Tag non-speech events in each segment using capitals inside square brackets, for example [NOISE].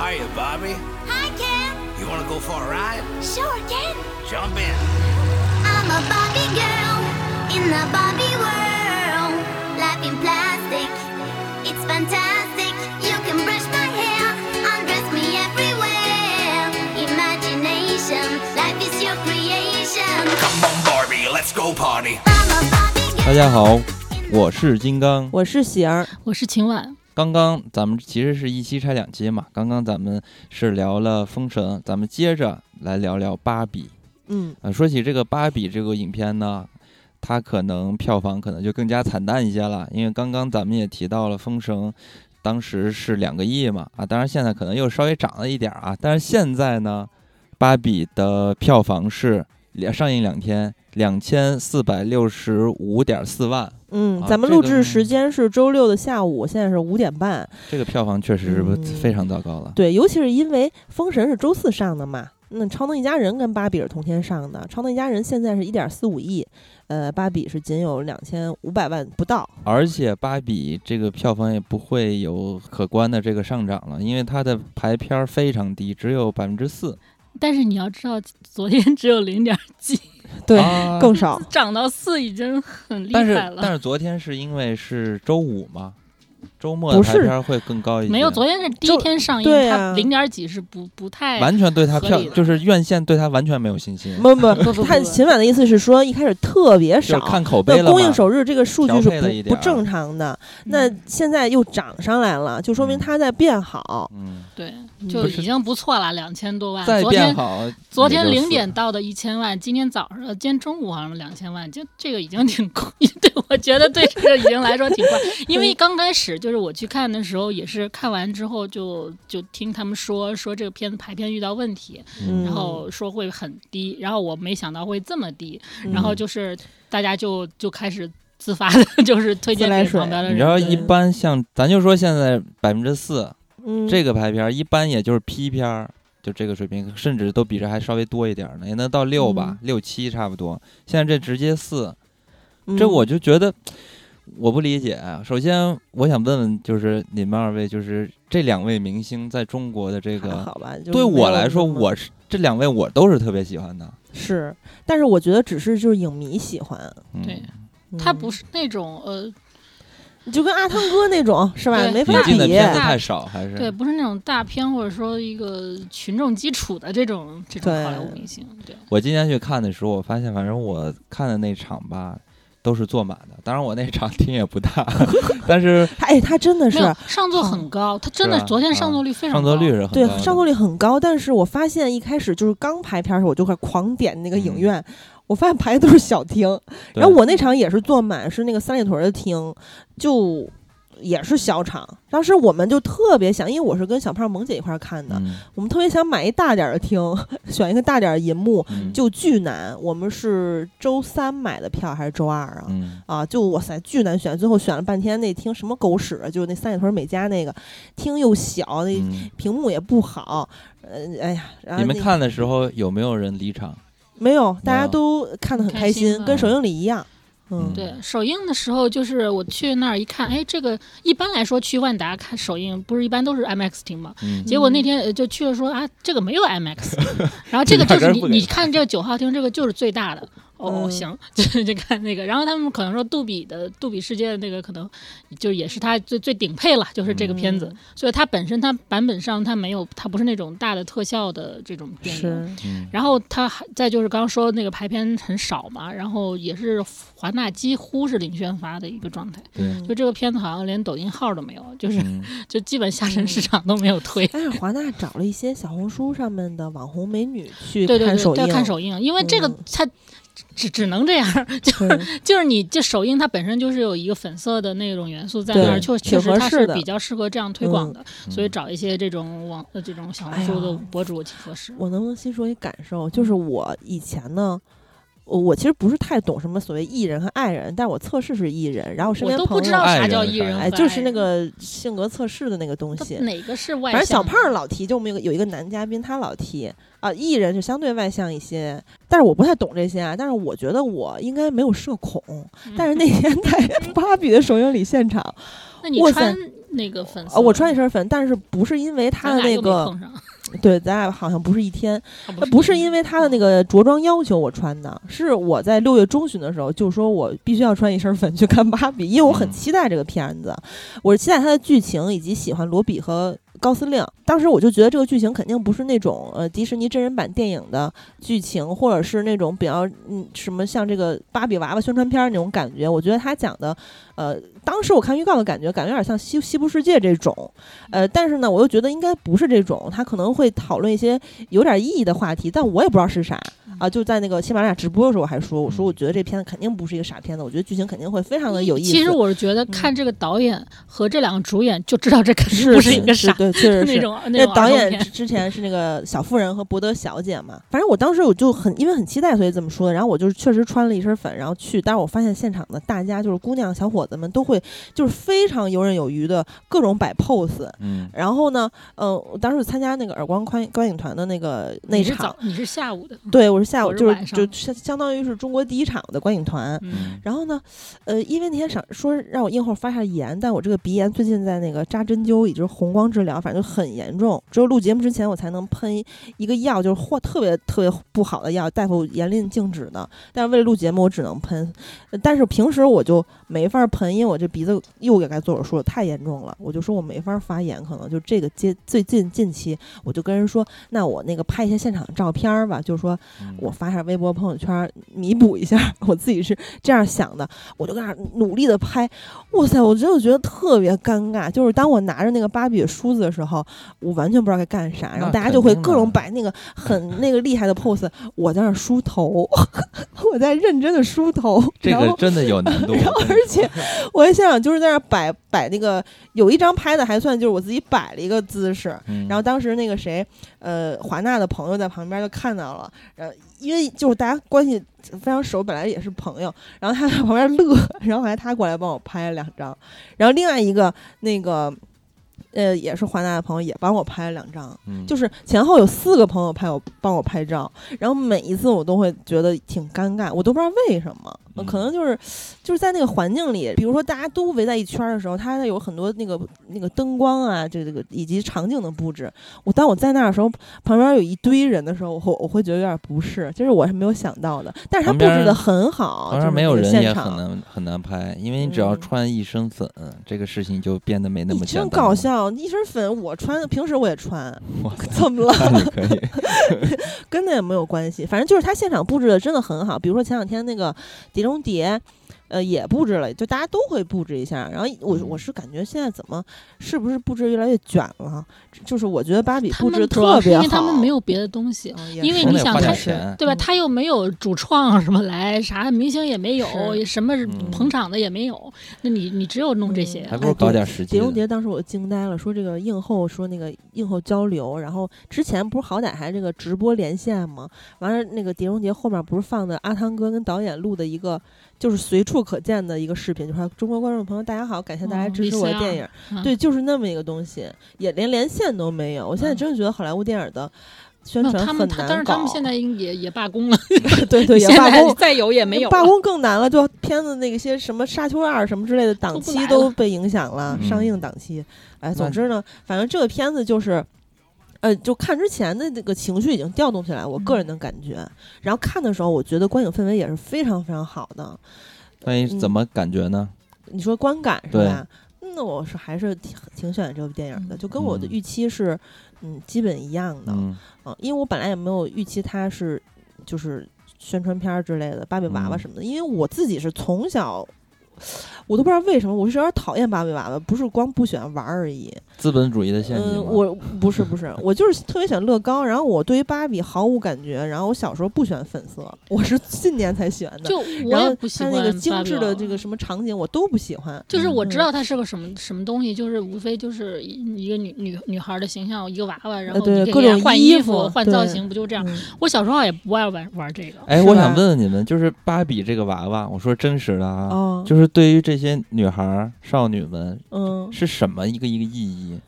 Hiya, Bobby. Hi, Ken. You want to go for a ride? Sure, Ken. Jump in. I'm a Barbie girl in the Barbie world. Life in plastic, it's fantastic. You can brush my hair, undress me everywhere. Imagination, life is your creation. Come on, Barbie, let's go party. I'm a Barbie girl. [LAUGHS] 大家好，我是金刚。我是喜儿，我是秦晚， 刚刚咱们其实是一期拆两期嘛，刚刚咱们是聊了《封神》，咱们接着来聊聊《芭比》。嗯，呃，说起这个《芭比》这个影片呢，它可能票房可能就更加惨淡一些了，因为刚刚咱们也提到了《封神》，当时是两个亿嘛，啊，当然现在可能又稍微涨了一点儿啊，但是现在呢，《芭比》的票房是两上映两天两千四百六十五点四万，嗯，啊咱们录制时间是周六的下午，现在是五点半。这个票房确实是嗯非常糟糕了。对，尤其是因为《封神》是周四上的嘛，那《超能一家人》跟《芭比》是同天上的，《超能一家人》现在是一点四五亿，呃，《芭比》是仅有两千五百万不到。而且芭比这个票房也不会有可观的这个上涨了，因为它的排片儿非常低，只有百分之四，但是你要知道，昨天只有零点几，[LAUGHS] 对，啊更少。涨到四已经很厉但是害了。但是昨天是因为是周五嘛，周末的不是排片会更高一些。没有，昨天是第一天上映，对啊它零点几是不不太完全对它票就是院线对它完全没有信心，不不 [LAUGHS] 不不他不秦晚的意思是说，一开始特别少，看口碑了嘛。那公映首日这个数据是不不正常的，那嗯现在又涨上来了，就说明嗯它在变好。嗯，对，嗯就已经不错了，两千多万。再昨天变好，昨天零点到的一千万，今天早上呃今天中午好像两千万，就这个已经挺快，[LAUGHS] 对我觉得对这个已经来说挺快，因为刚开始就是我去看的时候，也是看完之后就就听他们说说这个片子排片遇到问题，嗯然后说会很低，然后我没想到会这么低，嗯然后就是大家就就开始自发的，[LAUGHS] 就是推荐给旁边的人。你知道，一般像咱就说现在百分之四，嗯这个排片一般也就是 P 片儿，就这个水平，甚至都比这还稍微多一点呢，也能到六吧，六七差不多。现在这直接四，这嗯我就觉得我不理解啊。首先，我想问问，就是你们二位，就是这两位明星在中国的这个，好吧，对我来说，我是这两位我都是特别喜欢的。是，但是我觉得只是就是影迷喜欢，嗯、对他嗯不是那种呃，就跟阿汤哥那种是吧？对没法比太少，还是对，不是那种大片或者说一个群众基础的这种这种好莱坞明星。对，我今天去看的时候，我发现反正我看的那场吧。都是坐满的，当然我那场厅也不大，[LAUGHS] 但是他哎，他真的是上座很高，他真的昨天上啊座率非常上座率高是很高对上座率很高，但是我发现一开始就是刚排片儿的时候，我就快狂点那个影嗯。院，我发现排的都是小厅，然后我那场也是坐满，是那个三里屯的厅，就也是小场。当时我们就特别想，因为我是跟小胖萌姐一块儿看的，嗯我们特别想买一大点儿的厅，[LAUGHS] 选一个大点儿的银幕，嗯就巨难。我们是周三买的票还是周二啊？嗯啊，就哇塞，巨难选，最后选了半天那厅什么狗屎啊，就是那三里屯美家那个厅又小，那嗯，屏幕也不好，呃，哎呀，然后你们看的时候有没有人离场？没有？大家都看得很开开心，跟首映礼一样。嗯，对，首映的时候就是我去那儿一看，哎，这个一般来说去万达看首映不是一般都是 IMAX 厅嘛？嗯结果那天呃就去了说啊，这个没有 IMAX，[LAUGHS] 然后这个就是你你看这个九号厅，这个就是最大的。哦，嗯。行，[LAUGHS] 就就看那个，然后他们可能说杜比的杜比世界的那个可能就也是它最最顶配了，就是这个片子，嗯。所以它本身它版本上它没有它不是那种大的特效的这种电影，是，嗯。然后它还再就是刚刚说那个排片很少嘛，然后也是华纳几乎是零宣发的一个状态，对，就这个片子好像连抖音号都没有，就是、嗯。[LAUGHS] 就基本下沉市场都没有推。但是华纳找了一些小红书上面的网红美女去对对对，要看首映，因为这个嗯。它只只能这样，就是 [LAUGHS] 就是你这首映它本身就是有一个粉色的那种元素在那儿，确确实它是比较适合这样推广的，嗯所以找一些这种网的这种小红书的博主挺合适。我能不能先说一感受？就是我以前呢，我我其实不是太懂什么所谓艺人和爱人，但我测试是艺人，然后我身我都边朋友不知道啥叫艺人和就是那个性格测试的那个东西。哪个是外反正小胖儿老提，就我们有有一个男嘉宾，他老提啊，艺人就相对外向一些，但是我不太懂这些啊。但是我觉得我应该没有社恐。但是那天在 [LAUGHS] 芭比的首映礼现场，那你穿那个粉色，呃，我穿一身粉，但是不是因为它咱俩又没的那个，对，咱俩好像不是一天，啊呃不是因为为他的那个着装要求我穿的，是我在六月中旬的时候就说我必须要穿一身粉去看芭比，因为我很嗯期待这个片子，我是期待它的剧情以及喜欢罗比和高司令。当时我就觉得这个剧情肯定不是那种呃迪士尼真人版电影的剧情，或者是那种比较嗯什么像这个芭比娃娃宣传片儿那种感觉。我觉得他讲的呃，当时我看预告的感觉，感觉有点像西西部世界这种，呃，但是呢，我又觉得应该不是这种，他可能会讨论一些有点意义的话题，但我也不知道是啥啊。就在那个喜马拉雅直播的时候，我还说，我说我觉得这片子肯定不是一个傻片子，我觉得剧情肯定会非常的有意思。其实我是觉得看这个导演和这两个主演就知道这肯定不是是一个傻对，确实 [LAUGHS] 是。那种那那导演之之前是那个小妇人和伯德小姐嘛，反正我当时我就很因为很期待，所以这么说的。然后我就确实穿了一身粉，然后去，但是我发现现场的大家就是姑娘小伙子们都会就是非常游刃有余的各种摆 pose。嗯，然后呢，嗯、我当时参加那个耳光观观影团的那个那场，你是下午的，对我是下午是就是就相相当于是中国第一场的观影团。嗯，然后呢，呃，因为那天想说让我硬后发下炎，但我这个鼻炎最近在那个扎针灸，也就是红光治疗，反正就很严重。只有录节目之前我才能喷一个药，就是或特别特别不好的药，大夫严令禁止的。但是为了录节目，我只能喷。呃但是平时我就没法喷，因为我这鼻子又给该做手术了，太严重了。我就说我没法发言，可能就这个接最近近期，我就跟人说，那我那个拍一些现场的照片儿吧，就是说嗯我发下微博、朋友圈弥补一下，我自己是这样想的，我就跟那努力的拍，哇塞，我真的觉得特别尴尬。就是当我拿着那个芭比梳子的时候，我完全不知道该干啥，然后大家就会各种摆那个很那个厉害的 pose，我在那梳头，[LAUGHS] 我在认真的梳头，这个真的有难度，然后而且 [LAUGHS] 我在现场就是在那摆摆那个，有一张拍的还算就是我自己摆了一个姿势，嗯然后当时那个谁，呃，华纳的朋友在旁边就看到了，呃，因为就是大家关系非常熟，本来也是朋友，然后他在旁边乐，[LAUGHS] 然后后来他过来帮我拍了两张，然后另外一个那个。呃，也是华纳的朋友也帮我拍了两张，嗯就是前后有四个朋友拍我帮我拍照，然后每一次我都会觉得挺尴尬，我都不知道为什么，呃嗯可能就是就是在那个环境里，比如说大家都围在一圈儿的时候，它有很多那个那个灯光啊，这这个以及场景的布置。我当我在那儿的时候，旁边有一堆人的时候，我会我会觉得有点不适，就是我是没有想到的。但是它布置的很好，就是当然没有人也现场很难很难拍，因为你只要嗯穿一身粉，这个事情就变得没那你真么简单了。搞笑，一身粉我穿，平时我也穿，怎么了？可以，[LAUGHS] 跟那也没有关系，反正就是他现场布置的真的很好。比如说前两天那个《碟中谍》，呃，也布置了，就大家都会布置一下。然后我嗯我是感觉现在怎么是不是布置越来越卷了？就是我觉得芭比布置特别好，因为他们没有别的东西，因为你想他对吧？嗯他又没有主创什么来，啥明星也没有，什么嗯捧场的也没有，那你你只有弄这些。还不如搞点实际的。碟中谍当时我惊呆了，说这个映后说那个映后交流，然后之前不是好歹还这个直播连线吗？完了那个碟中谍后面不是放的阿汤哥跟导演录的一个就是随处可见的一个视频，就说中国观众朋友大家好，感谢大家哦支持我的电影。嗯对，就是那么一个东西，也连连线都没有。我现在嗯真的觉得好莱坞电影的宣传很他们他，但。是他们现在也也罢工了，[LAUGHS] 对对 [LAUGHS] 也现在罢工，再有也没有罢工更难了，就片子那些什么《沙丘二》什么之类的档期都被影响了，嗯上映档期。哎，总之呢，反正这个片子就是。呃，就看之前的那个情绪已经调动起来，我个人的感觉。然后看的时候，我觉得观影氛围也是非常非常好的。关于怎么感觉呢？你说观感是吧？那我是还是挺挺喜欢这部电影的，嗯就跟我的嗯预期是，嗯，基本一样的。嗯，啊，因为我本来也没有预期它是就是宣传片儿之类的芭比娃娃嗯什么的，因为我自己是从小。我都不知道为什么，我是有点讨厌芭比娃娃，不是光不喜欢玩而已。资本主义的陷阱嗯，我不是不是，我就是特别喜欢乐高，然后我对于芭比毫无感觉，然后我小时候不喜欢粉色，我是近年才喜欢的。就我然后也不喜欢它那个精致的这个什么场景我都不喜欢。就是我嗯知道它是个什么什么东西，就是无非就是一一个女女女孩的形象，一个娃娃，然后呃对你给人各种换衣服换造型，不就这样？嗯我小时候也不爱玩玩这个，哎，我想问问你们，就是芭比这个娃娃，我说真实的啊，哦，就是对于这些女孩儿、少女们嗯，是什么一个一个意义？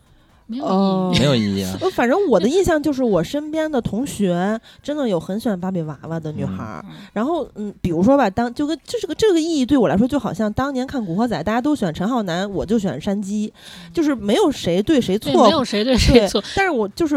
没有哦意义。没有意义啊。呃，[LAUGHS] 反正我的印象就是我身边的同学真的有很喜欢芭比娃娃的女孩儿。嗯然后，嗯，比如说吧，当就跟这是个这个意义对我来说，就好像当年看《古惑仔》，大家都选陈浩南，我就选山鸡，就是没有谁对谁，错没有谁对谁错。但是我就是，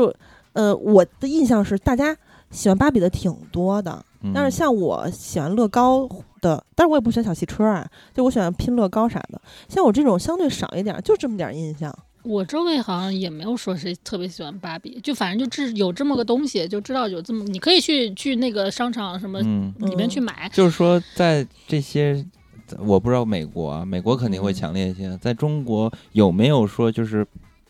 呃，我的印象是大家喜欢芭比的挺多的，嗯但是像我喜欢乐高的，但是我也不喜欢小汽车啊，就我喜欢拼乐高啥的。像我这种相对少一点儿，就这么点儿印象。我周围好像也没有说谁特别喜欢芭比，就反正就知有这么个东西，就知道有这么，你可以去去那个商场什么嗯，里面去买。就是说在这些，我不知道美国啊，美国肯定会嗯强烈一些。在中国有没有说就是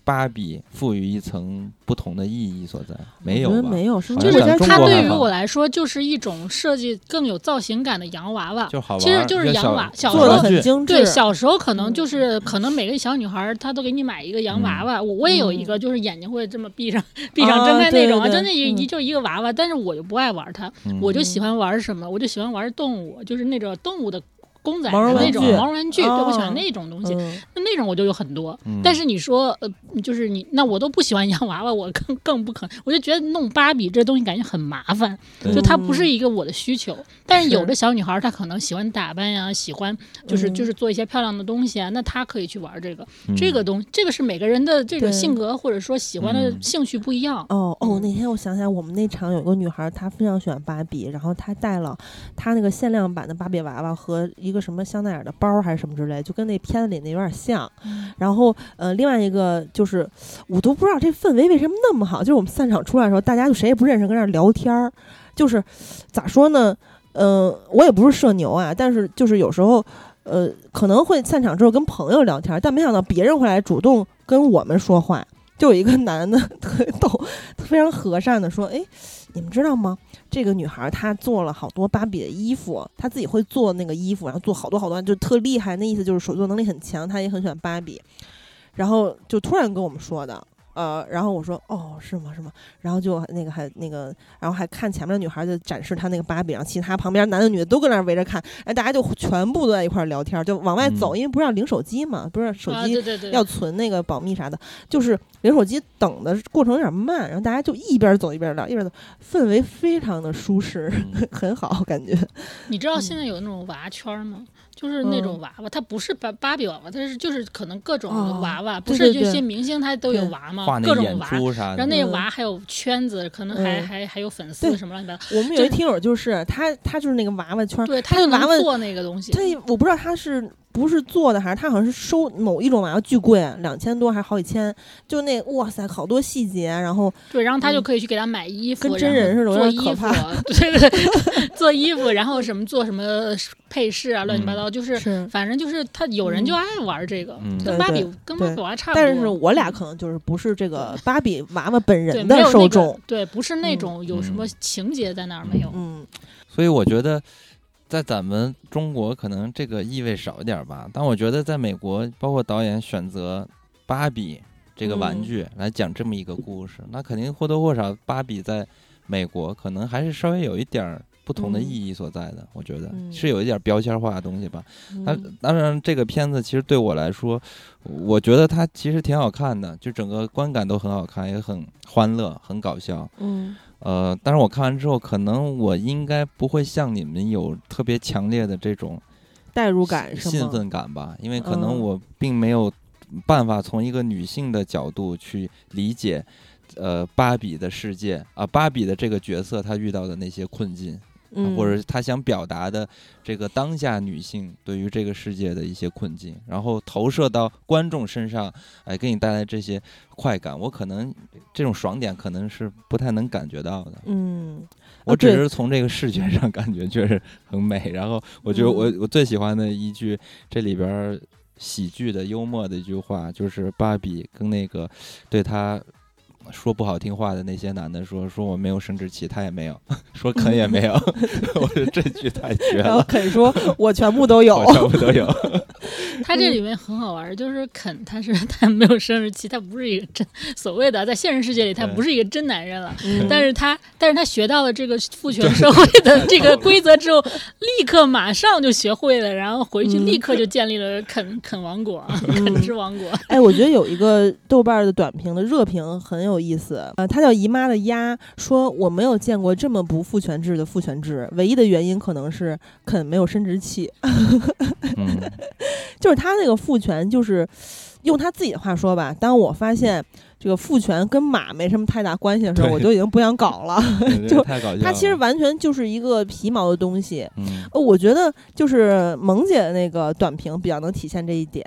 芭比赋予一层不同的意义所在？没有吧？我觉得没有，是不就是它对于我来说，就是一种设计更有造型感的洋娃娃。就好，其实就是洋娃小时候很精致。对，小时候可能嗯就是可能每个小女孩她都给你买一个洋娃娃，我我也有一个，就是眼睛会这么闭上闭上睁开那种啊，就那一就一个娃娃，但是我就不爱玩它，嗯我就喜欢玩什么，我就喜欢玩动物，就是那种动物的公仔毛绒的那种玩具毛绒玩具，对我喜欢哦那种东西，嗯那那种我就有很多。嗯但是你说，呃，就是你那我都不喜欢洋娃娃，我更更不可能，我就觉得弄芭比这东西感觉很麻烦，就它不是一个我的需求。但是有的小女孩她可能喜欢打扮呀，喜欢就是嗯就是做一些漂亮的东西啊，那她可以去玩这个。嗯这个东这个是每个人的这个性格或者说喜欢的嗯兴趣不一样。哦哦，嗯那天我想起来，我们那场有个女孩，她非常喜欢芭比，然后她带了她那个限量版的芭比娃娃和一个什么香奈儿的包还是什么之类，就跟那片子里那有点像。然后呃，另外一个就是我都不知道这氛围为什么那么好，就是我们散场出来的时候，大家就谁也不认识，跟那儿聊天儿，就是咋说呢？嗯、我也不是社牛啊，但是就是有时候。呃，可能会散场之后跟朋友聊天，但没想到别人会来主动跟我们说话。就有一个男的特别逗，[LAUGHS] 非常和善的说：“哎，你们知道吗？这个女孩她做了好多芭比的衣服，她自己会做那个衣服，然后做好多好多，就特厉害。那意思就是手作能力很强，她也很喜欢芭比。然后就突然跟我们说的，呃，然后我说哦，是吗？是吗？然后就那个还那个，然后还看前面的女孩就展示她那个芭比，然后其他旁边男的女的都跟那儿围着看，哎，大家就全部都在一块儿聊天，就往外走，嗯因为不是要领手机嘛，不是手啊，机要存那个保密啥的，就是领手机等的过程有点慢，然后大家就一边走一边聊，一边走，氛围非常的舒适，嗯 [LAUGHS] 很好感觉。你知道嗯现在有那种娃圈儿吗？就是那种娃娃，它不是芭芭比娃娃，它是就是可能各种娃娃，不是有些明星他都有对娃嘛画，那演各种娃。然后，那嗯娃还有圈子，可能还、嗯还还有粉丝什么乱七八糟。我们有一听友就是他，他就是那个娃娃圈，对，他他就娃娃做那个东西。对我不知道他是不是做的，还是他好像是收某一种娃娃巨贵，两千多还是好几千，就那哇塞好多细节，然后对，然后他就嗯可以去给他买衣服，跟真人似的有做衣服。对对对，[LAUGHS] 做衣服，然后什么做什么配饰啊，乱七八糟，就是是。反正就是他有人就爱玩这个，嗯。跟芭比跟芭比娃差不多。但是我俩可能就是不是这个芭比娃娃本人的受众，对，不是那嗯。种有什么情节在那儿没有。嗯。所以我觉得，在咱们中国可能这个意味少一点吧，但我觉得在美国，包括导演选择芭比这个玩嗯具来讲这么一个故事，那肯定或多或少，芭比在美国可能还是稍微有一点儿不同的嗯意义所在的。我觉得嗯是有一点标签化的东西吧。那嗯当然，这个片子其实对我来说，我觉得它其实挺好看的，就整个观感都很好看，也很欢乐，很搞笑。嗯呃，但是我看完之后，可能我应该不会像你们有特别强烈的这种代入感是？兴奋感吧，因为可能嗯我并没有办法从一个女性的角度去理解，呃，芭比的世界啊、芭比的这个角色她遇到的那些困境，啊嗯，或者他想表达的这个当下女性对于这个世界的一些困境，然后投射到观众身上，哎，给你带来这些快感，我可能这种爽点可能是不太能感觉到的。嗯，我只是从这个视觉上 [LAUGHS] 感觉确实很美，然后我觉得我嗯。我最喜欢的一句这里边儿喜剧的幽默的一句话，就是芭比跟那个对他说不好听话的那些男的说说我没有生殖器，他也没有，[LAUGHS] 说肯也没有，[LAUGHS] 我说这句太绝然后了，肯说我全部都有，我全部都有。[LAUGHS] 他这里面很好玩，就是肯他是他没有生殖器，他不是一个真所谓的在现实世界里他不是一个真男人了，嗯。但是他但是他学到了这个父权社会的这个规则之后，立刻马上就学会了，然后回去嗯。立刻就建立了啃啃王国，啃之王国。哎，我觉得有一个豆瓣的短评的热评很有意思，呃，他叫姨妈的鸭，说我没有见过这么不父权制的父权制，唯一的原因可能是肯没有生殖器，嗯，[LAUGHS] 就是他那个父权，就是用他自己的话说吧，当我发现这个父权跟马没什么太大关系的时候，我就已经不想搞了。[LAUGHS] [LAUGHS] 就太搞笑了。它其实完全就是一个皮毛的东西。嗯呃，我觉得就是萌姐的那个短评比较能体现这一点，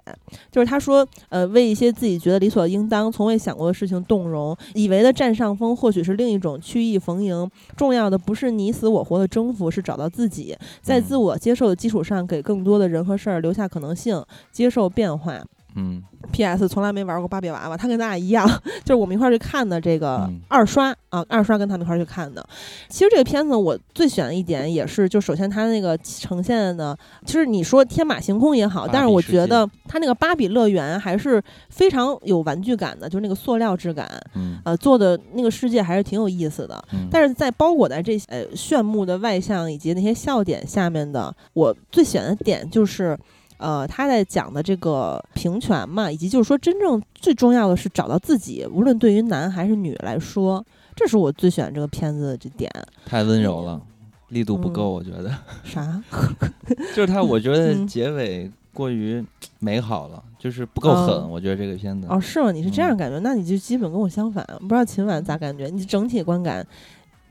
就是她说，呃，为一些自己觉得理所应当、从未想过的事情动容，以为的占上风，或许是另一种曲意逢迎。重要的不是你死我活的征服，是找到自己，在嗯自我接受的基础上，给更多的人和事儿留下可能性，接受变化。嗯 P.S. 从来没玩过芭比娃娃，他跟咱俩一样，就是我们一块儿去看的这个嗯二刷、啊，二刷跟他们一块儿去看的。其实这个片子我最喜欢的一点也是，就首先它那个呈现的，其实你说天马行空也好，但是我觉得它那个芭比乐园还是非常有玩具感的，就是那个塑料质感，嗯呃，做的那个世界还是挺有意思的。嗯，但是在包裹在这些呃炫目的外向以及那些笑点下面的，我最喜欢的点就是，呃，他在讲的这个平权嘛，以及就是说真正最重要的是找到自己，无论对于男还是女来说，这是我最喜欢这个片子的这点。太温柔了，力度不嗯够，我觉得。[LAUGHS] 啥？[LAUGHS] 就是他，我觉得嗯结尾过于美好了，就是不够哦狠。我觉得这个片子，哦，是吗？你是这样嗯感觉？那你就基本跟我相反。不知道秦晚咋感觉？你整体观感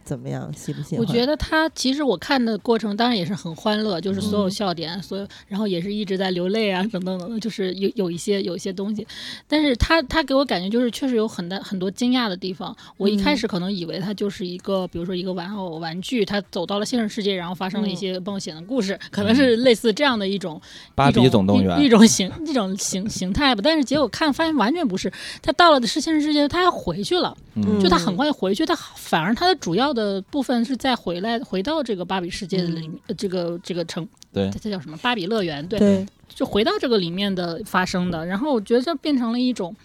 怎么样？喜不喜欢？我觉得他其实我看的过程当然也是很欢乐，就是所有嗯笑点，所有然后也是一直在流泪啊，等等等等，就是有有一些有一些东西，但是他他给我感觉就是确实有很大很多惊讶的地方。我一开嗯始可能以为他就是一个，比如说一个玩偶玩具，他走到了现实世界，然后发生了一嗯些冒险的故事，可能是类似这样的一种芭比一种一一总动员，种形一种形形态吧。但是结果看发现完全不是，他到了的是现实世界，他还回去了。嗯就他很快回去，他反而他的主要的部分是再回来回到这个芭比世界的里面，呃这个这个城，对它叫什么？芭比乐园，对，对，就回到这个里面的发生的。然后我觉得这变成了一种。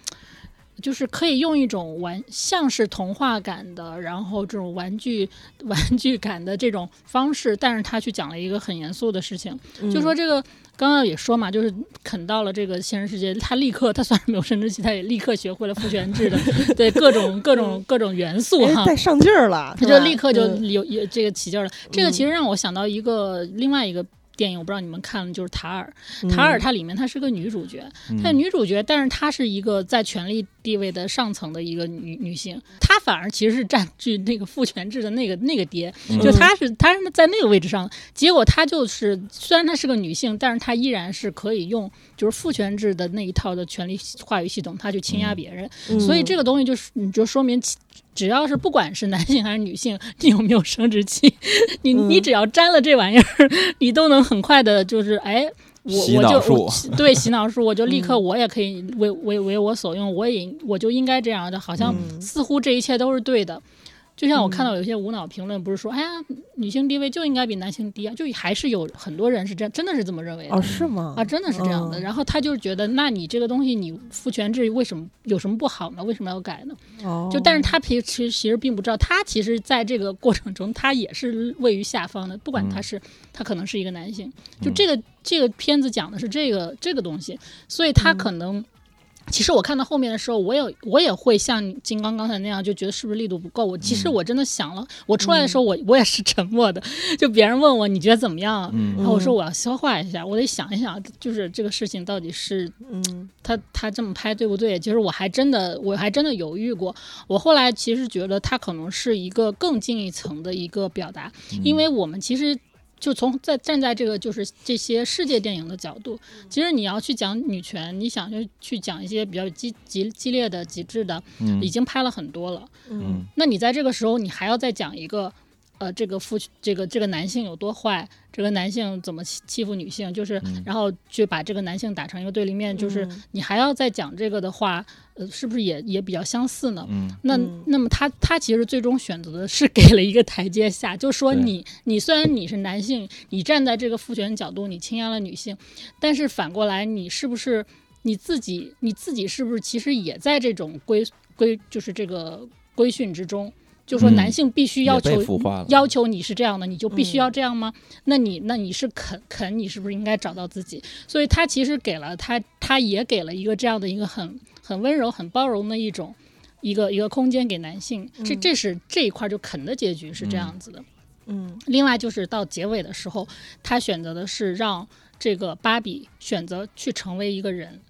就是可以用一种玩像是童话感的，然后这种玩具 [LAUGHS] 玩具感的这种方式，但是他去讲了一个很严肃的事情，就说嗯这个刚刚也说嘛，就是啃到了这个现实世界，他立刻他虽然没有生殖器，他也立刻学会了父权制的 [LAUGHS] 对各种各种各种元素哈。哎带上劲儿了，他就立刻就嗯有有这个起劲儿了。这个其实让我想到一个另外一个电影，我不知道你们看了，就是《塔尔》。塔尔嗯它里面她是个女主角，嗯她是女主角，但是她是一个在权力地位的上层的一个女女性，她反而其实是占据那个父权制的那个那个爹，嗯。就她是她是在那个位置上，结果她就是虽然她是个女性，但是她依然是可以用就是父权制的那一套的权力话语系统，她去倾压别人，嗯所以这个东西就是你就说明其。只要是不管是男性还是女性，你有没有生殖器，[LAUGHS] 你你嗯。只要沾了这玩意儿，[LAUGHS] 你都能很快的，就是哎，我洗我就脑术我对洗脑术，我就立刻嗯我也可以为为为我所用，我也我就应该这样的，好像嗯似乎这一切都是对的。就像我看嗯到有些无脑评论，不是说哎呀，女性地位就应该比男性低啊，就还是有很多人是这样，真的是这么认为的。哦，是吗？啊，真的是这样的。嗯然后他就是觉得，那你这个东西，你父权制为什么有什么不好呢？为什么要改呢？哦，就但是他其实其实并不知道，他其实在这个过程中，他也是位于下方的，不管他嗯是、他可能是一个男性，就嗯这个、这个片子讲的是这个这个东西，所以他嗯可能。其实我看到后面的时候，我也我也会像金刚刚才那样，就觉得是不是力度不够。我其实嗯我真的想了，我出来的时候我我也是沉默的，就别人问我你觉得怎么样然后我说嗯我要消化一下，我得想一想，就是这个事情到底是嗯他他这么拍对不对？其实我还真的我还真的犹豫过。我后来其实觉得他可能是一个更进一层的一个表达，因为我们其实。就从在站在这个就是这些世界电影的角度，其实你要去讲女权，你想去去讲一些比较激激激烈的、极致的，嗯。已经拍了很多了。嗯。嗯。那你在这个时候，你还要再讲一个，呃，这个父这个这个男性有多坏，这个男性怎么欺欺负女性，就是、嗯然后去把这个男性打成一个对立面，就是嗯你还要再讲这个的话，呃，是不是也也比较相似呢？嗯那嗯那么他他其实最终选择的是给了一个台阶下，就说你你虽然你是男性，你站在这个父权角度，你倾压了女性，但是反过来你是不是你自己你自己是不是其实也在这种规规就是这个规训之中？就说嗯男性必须要求要求你是这样的，你就必须嗯要这样吗？那你那你是肯肯，你是不是应该找到自己？所以他其实给了他，他也给了一个这样的一个很很温柔、很包容的一种一个一个空间给男性。这嗯这是这一块就肯的结局是这样子的。嗯另外就是到结尾的时候，他选择的是让这个芭比选择去成为一个人，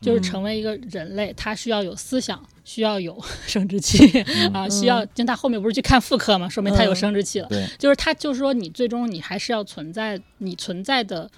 就是嗯成为一个人类，他需要有思想，需要有 [LAUGHS] 生殖器、[LAUGHS] 啊，需要，就他后面不是去看妇科嘛，说明他有嗯生殖器了。对，就是他就是说，你最终你还是要存在，你存在的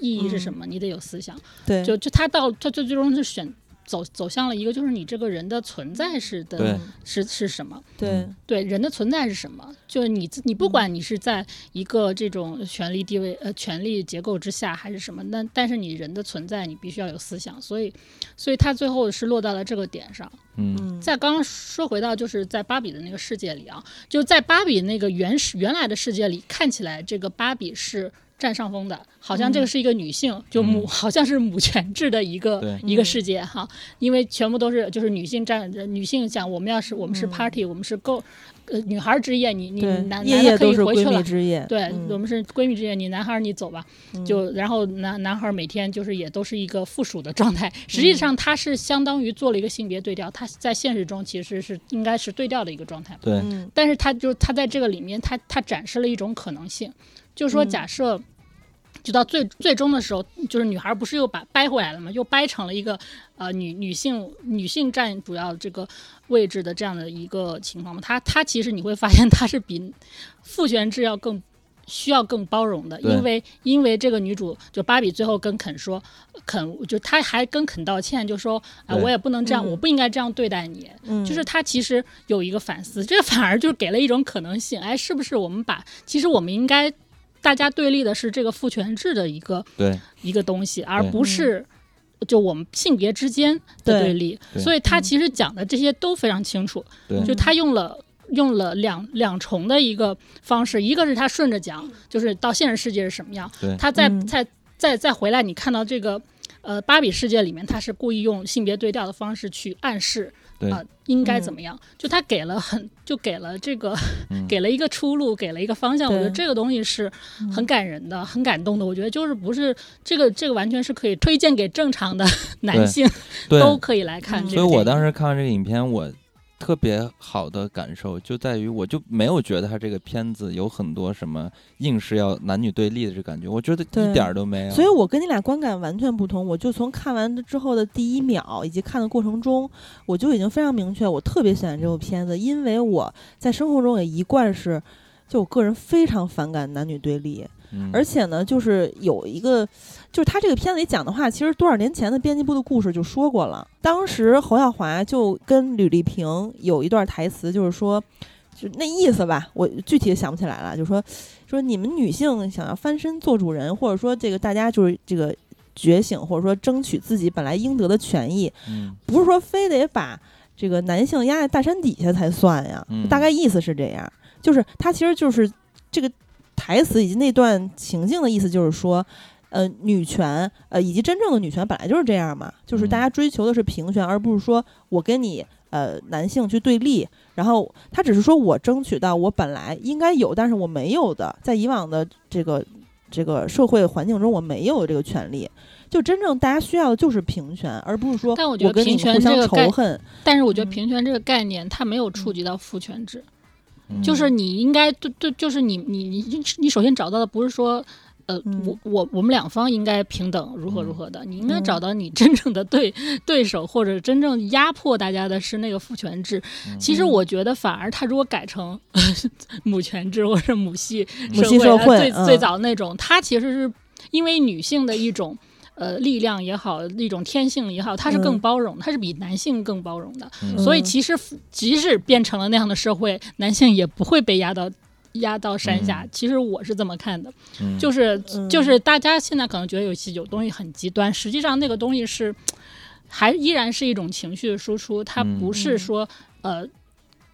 意义是什么？你得有思想。对，就就他到他最最终是选走走向了一个，就是你这个人的存在是的是是什么？对对人的存在是什么？就是你自你不管你是在一个这种权力地位呃权力结构之下还是什么，那但是你人的存在你必须要有思想，所以所以他最后是落到了这个点上。嗯嗯再刚刚说回到就是在芭比的那个世界里啊，就在芭比那个原始原来的世界里，看起来这个芭比是占上风的，好像这个是一个女性，就母、嗯。[LAUGHS] 好像是母权制的一个一个世界哈，因为全部都是就是女性占女性讲我们要是我们是嗯。party，、我们是够呃女孩之夜，你你对男，男的可都是闺蜜以回去了。之夜，对、嗯。我们是闺蜜之夜，你男孩儿你走吧，嗯。就然后男男孩儿每天就是也都是一个附属的状态，实嗯。际上他是相当于做了一个性别对调，他在现实中其实是应该是对调的一个状态，对，嗯。但是他就他在这个里面，他他展示了一种可能性，就是说嗯假设。就到最最终的时候，就是女孩不是又把掰回来了嘛？又掰成了一个呃女女性女性占主要这个位置的这样的一个情况嘛。她她其实你会发现，她是比父权制要更需要更包容的，因为因为这个女主就芭比最后跟肯说，肯就她还跟肯道歉，就说啊、对我也不能这样，嗯我不应该这样对待你。嗯就是她其实有一个反思，这反而就是给了一种可能性，哎，是不是我们把其实我们应该大家对立的是这个父权制的一个对，一个东西，而不是就我们性别之间的对对立。对。所以他其实讲的这些都非常清楚，就他用了。用了两两重的一个方式，一个是他顺着讲，就是到现实世界是什么样，他再嗯。再再再回来，你看到这个呃芭比世界里面，他是故意用性别对调的方式去暗示对。啊、应该怎么样，就他给了很就给了这个、嗯。[LAUGHS] 给了一个出路，给了一个方向，我觉得这个东西是嗯。很感人的，很感动的。我觉得就是不是这个这个完全是可以推荐给正常的 [LAUGHS] 男性，都可以来看嗯这个。所以我当时看完这个影片，我特别好的感受就在于，我就没有觉得他这个片子有很多什么硬是要男女对立的这感觉，我觉得一点儿都没有。所以我跟你俩观感完全不同。我就从看完之后的第一秒以及看的过程中，我就已经非常明确，我特别喜欢这部片子，因为我在生活中也一贯是，就我个人非常反感男女对立，嗯，而且呢，就是有一个，就是他这个片子里讲的话，其实多少年前的编辑部的故事就说过了。当时侯耀华就跟吕丽萍有一段台词，就是说。就那意思吧，我具体想不起来了。就说说你们女性想要翻身做主人，或者说这个大家就是这个觉醒，或者说争取自己本来应得的权益，嗯不是说非得把这个男性压在大山底下才算呀。嗯大概意思是这样，就是他其实就是这个台词以及那段情境的意思，就是说。呃，女权，呃，以及真正的女权本来就是这样嘛，就是大嗯家追求的是平权，而不是说我跟你呃男性去对立，然后他只是说我争取到我本来应该有，但是我没有的，在以往的这个这个社会环境中我没有这个权利，就真正大家需要的就是平权，而不是说我跟你平权们互相仇恨，但是我觉得嗯平权这个概念，它没有触及到父权制。嗯就是你应该对对，就是你你你你首先找到的不是说。呃，嗯我我我们两方应该平等，如何如嗯何的？你应该嗯找到你真正的对对手，或者真正压迫大家的是那个父权制。嗯其实我觉得，反而他如果改成 [LAUGHS] 母权制或者母系母系社会，最最早那种，它其实是因为女性的一种。呃，力量也好，一种天性也好，它是更嗯包容，它是比男性更包容的。嗯所以嗯其实即使变成了那样的社会，男性也不会被压到压到山下。其实我是这么看的，嗯就是嗯就是大家现在可能觉得有些有东西很极端，实际上那个东西是还依然是一种情绪的输出，它嗯不是说、呃。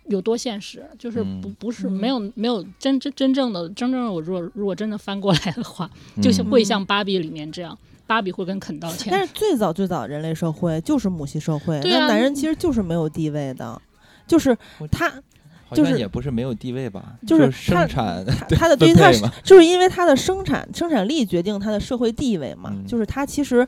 有多现实，就是不嗯不是嗯没有没有真真真正的真正的我如果如果真的翻过来的话，就是会像芭比里面这样，芭比会跟肯道歉，但是最早最早人类社会就是母系社会，对啊那男人其实就是没有地位的，就是他就是也不是没有地位吧，就是生产他 [LAUGHS] 他的对于他就是因为他的生产生产力决定他的社会地位嘛，嗯就是他其实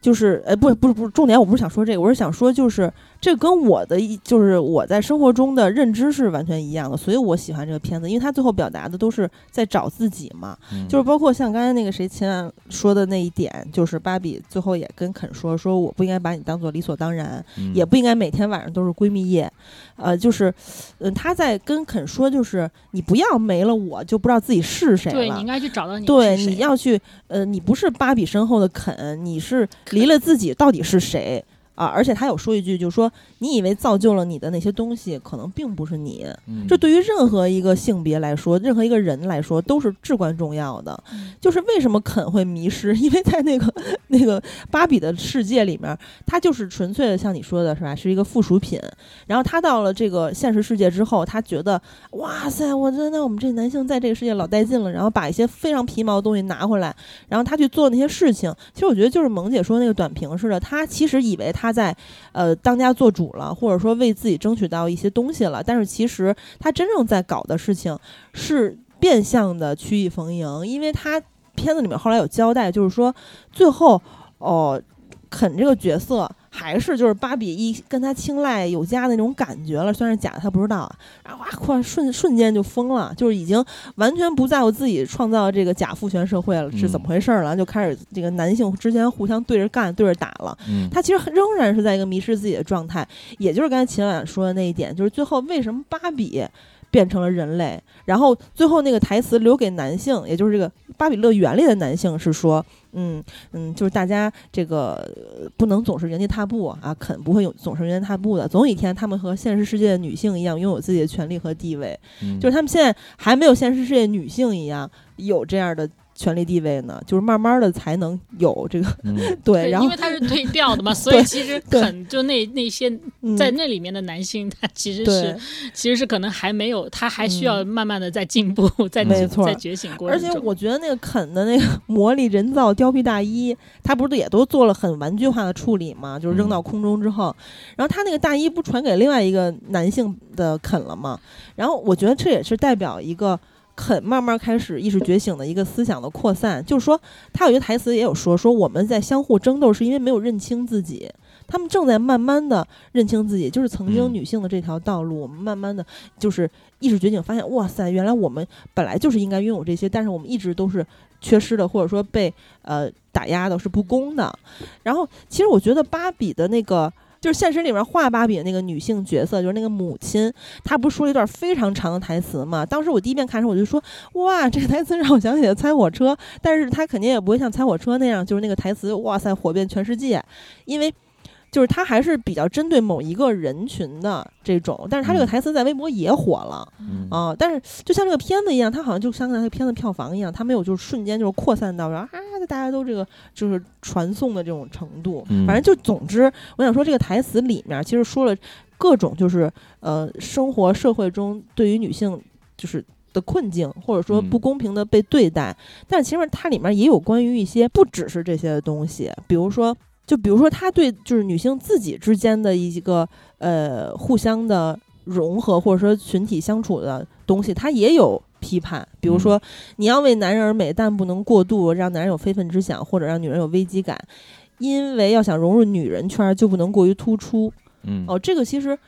就是呃不不是不是重点，我不是想说这个，我是想说就是这跟我的一就是我在生活中的认知是完全一样的，所以我喜欢这个片子，因为他最后表达的都是在找自己嘛，嗯就是包括像刚才那个谁秦冉说的那一点，就是芭比最后也跟肯说说我不应该把你当做理所当然，嗯也不应该每天晚上都是闺蜜夜，呃，就是，嗯，他在跟肯说，就是你不要没了我就不知道自己是谁了对你应。该去找到你对，你要去，呃，你不是芭比身后的肯，你是离了自己到底是谁啊？而且他有说一句，就是说，你以为造就了你的那些东西，可能并不是你。嗯这对于任何一个性别来说，任何一个人来说，都是至关重要的。嗯就是为什么肯会迷失，[LAUGHS] 因为在那个那个芭比的世界里面，他就是纯粹的像你说的是吧，是一个附属品。然后他到了这个现实世界之后，他觉得哇塞，我觉得那我们这男性在这个世界老带劲了，然后把一些非常皮毛的东西拿回来，然后他去做那些事情。其实我觉得就是萌姐说那个短评似的，他其实以为他他在呃当家做主了，或者说为自己争取到一些东西了，但是其实他真正在搞的事情是变相的曲意逢迎，因为他片子里面后来有交代，就是说最后哦，肯这个角色还是就是芭比一跟他青睐有加的那种感觉了，虽然是假的，他不知道啊，然后哇，快瞬瞬间就疯了，就是已经完全不在乎自己创造这个假父权社会了是怎么回事儿了，就开始这个男性之间互相对着干、对着打了。嗯。他其实仍然是在一个迷失自己的状态，也就是刚才秦婉说的那一点，就是最后为什么芭比变成了人类，然后最后那个台词留给男性，也就是这个巴比乐园里的男性是说，嗯嗯，就是大家这个呃不能总是原地踏步啊，肯不会有总是原地踏步的，总有一天他们和现实世界的女性一样拥有自己的权利和地位，嗯。就是他们现在还没有现实世界女性一样有这样的权力地位呢，就是慢慢的才能有这个嗯 [LAUGHS] 对，然后因为他是对调的嘛，[LAUGHS] 所以其实对肯就那那些嗯在那里面的男性，他其实是。其实是可能还没有，他还需要慢慢的在进步，在没错在觉醒过而程中。且我觉得那个肯的那个 [LAUGHS] 魔力人造貂皮大衣，他不是也都做了很玩具化的处理嘛？就是扔到空中之后，然后他那个大衣不传给另外一个男性的肯了吗？然后我觉得这也是代表一个。肯慢慢开始意识觉醒的一个思想的扩散，就是说，他有一个台词也有说，说我们在相互争斗，是因为没有认清自己。他们正在慢慢的认清自己，就是曾经嗯女性的这条道路，我们慢慢的就是意识觉醒，发现哇塞，原来我们本来就是应该拥有这些，但是我们一直都是缺失的，或者说被呃打压的，是不公的。然后，其实我觉得芭比的那个。就是现实里面画芭比的那个女性角色，就是那个母亲，她不是说了一段非常长的台词嘛？当时我第一遍看的时候，我就说，哇，这个台词让我想起了猜火车，但是她肯定也不会像猜火车那样，就是那个台词，哇塞，火遍全世界，因为就是他还是比较针对某一个人群的这种，但是他这个嗯台词在微博也火了。嗯啊、但是就像这个片子一样，它好像就像那个片子票房一样，它没有就是瞬间就是扩散到然后啊，大家都这个就是传颂的这种程度。嗯反正就总之，我想说这个台词里面其实说了各种就是呃生活社会中对于女性就是。的困境，或者说嗯不公平的被对待，但其实它里面也有关于一些不只是这些的东西，比如说，就比如说他对就是女性自己之间的一个呃互相的融合，或者说群体相处的东西，他也有批判。比如说，你要为男人而美，但不能过度让男人有非分之想，或者让女人有危机感，因为要想融入女人圈，就不能过于突出。嗯哦，这个其实。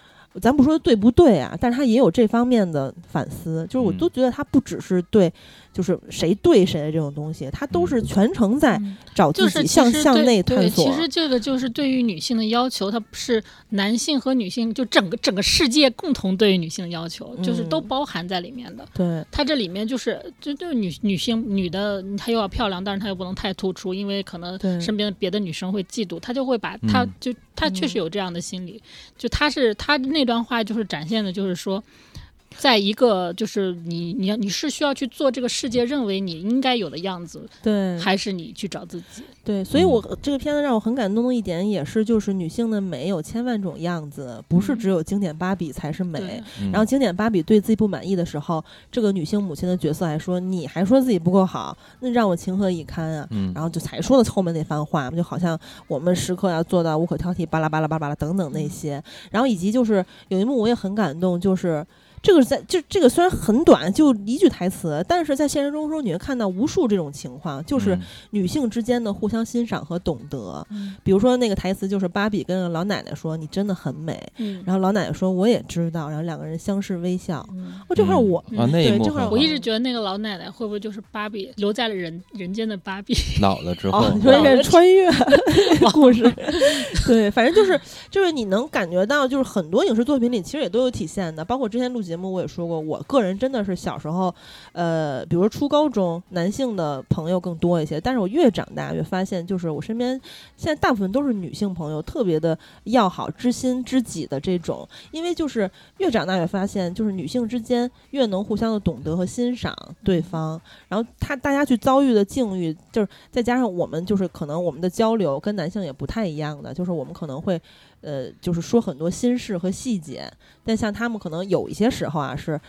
咱不说对不对啊，但是他也有这方面的反思，就是我嗯都觉得他不只是对，就是谁对谁的这种东西，他都是全程在嗯找自己就是向向内探索。其实这个就是对于女性的要求，它不是男性和女性就整个整个世界共同对于女性的要求，就是都嗯包含在里面的。对，它这里面就是就就女女性女的，她又要漂亮，但是她又不能太突出，因为可能身边的别的女生会嫉妒，她就会把她嗯就她确实有这样的心理，就她是她那段话就是展现的，就是说。在一个就是你你你是需要去做这个世界认为你应该有的样子，对，还是你去找自己？对，所以我这个片子让我很感动的一点也是，就是女性的美有千万种样子，不是嗯只有经典芭比才是美。然后经典芭比对自己不满意的时候，这个女性母亲的角色还说：“你还说自己不够好，那让我情何以堪啊！”嗯然后就才说了后面那番话，就好像我们时刻要做到无可挑剔，巴拉巴拉巴拉巴拉等等那些。然后以及就是有一幕我也很感动，就是。这个在就这个虽然很短，就一句台词，但是在现实中说你会看到无数这种情况，就是嗯女性之间的互相欣赏和懂得。嗯比如说那个台词就是芭比跟老奶奶说：“你真的很美。”嗯，然后老奶奶说：“我也知道。”然后两个人相视微笑。嗯哦，这块儿我、啊那一幕这块儿我一直觉得那个老奶奶会不会就是芭比留在了人人间的芭比？老了之后哦，，你说这穿越 [LAUGHS] 故事，对，反正就是就是你能感觉到，就是很多影视作品里其实也都有体现的，包括之前录节目我也说过，我个人真的是小时候，呃，比如说初高中男性的朋友更多一些，但是我越长大越发现，就是我身边现在大部分都是女性朋友，特别的要好、知心知己的这种，因为就是越长大越发现，就是女性之间越能互相的懂得和欣赏对方，然后他大家去遭遇的境遇，就是再加上我们就是可能我们的交流跟男性也不太一样的，就是我们可能会呃就是说很多心事和细节，但像他们可能有一些时候啊是。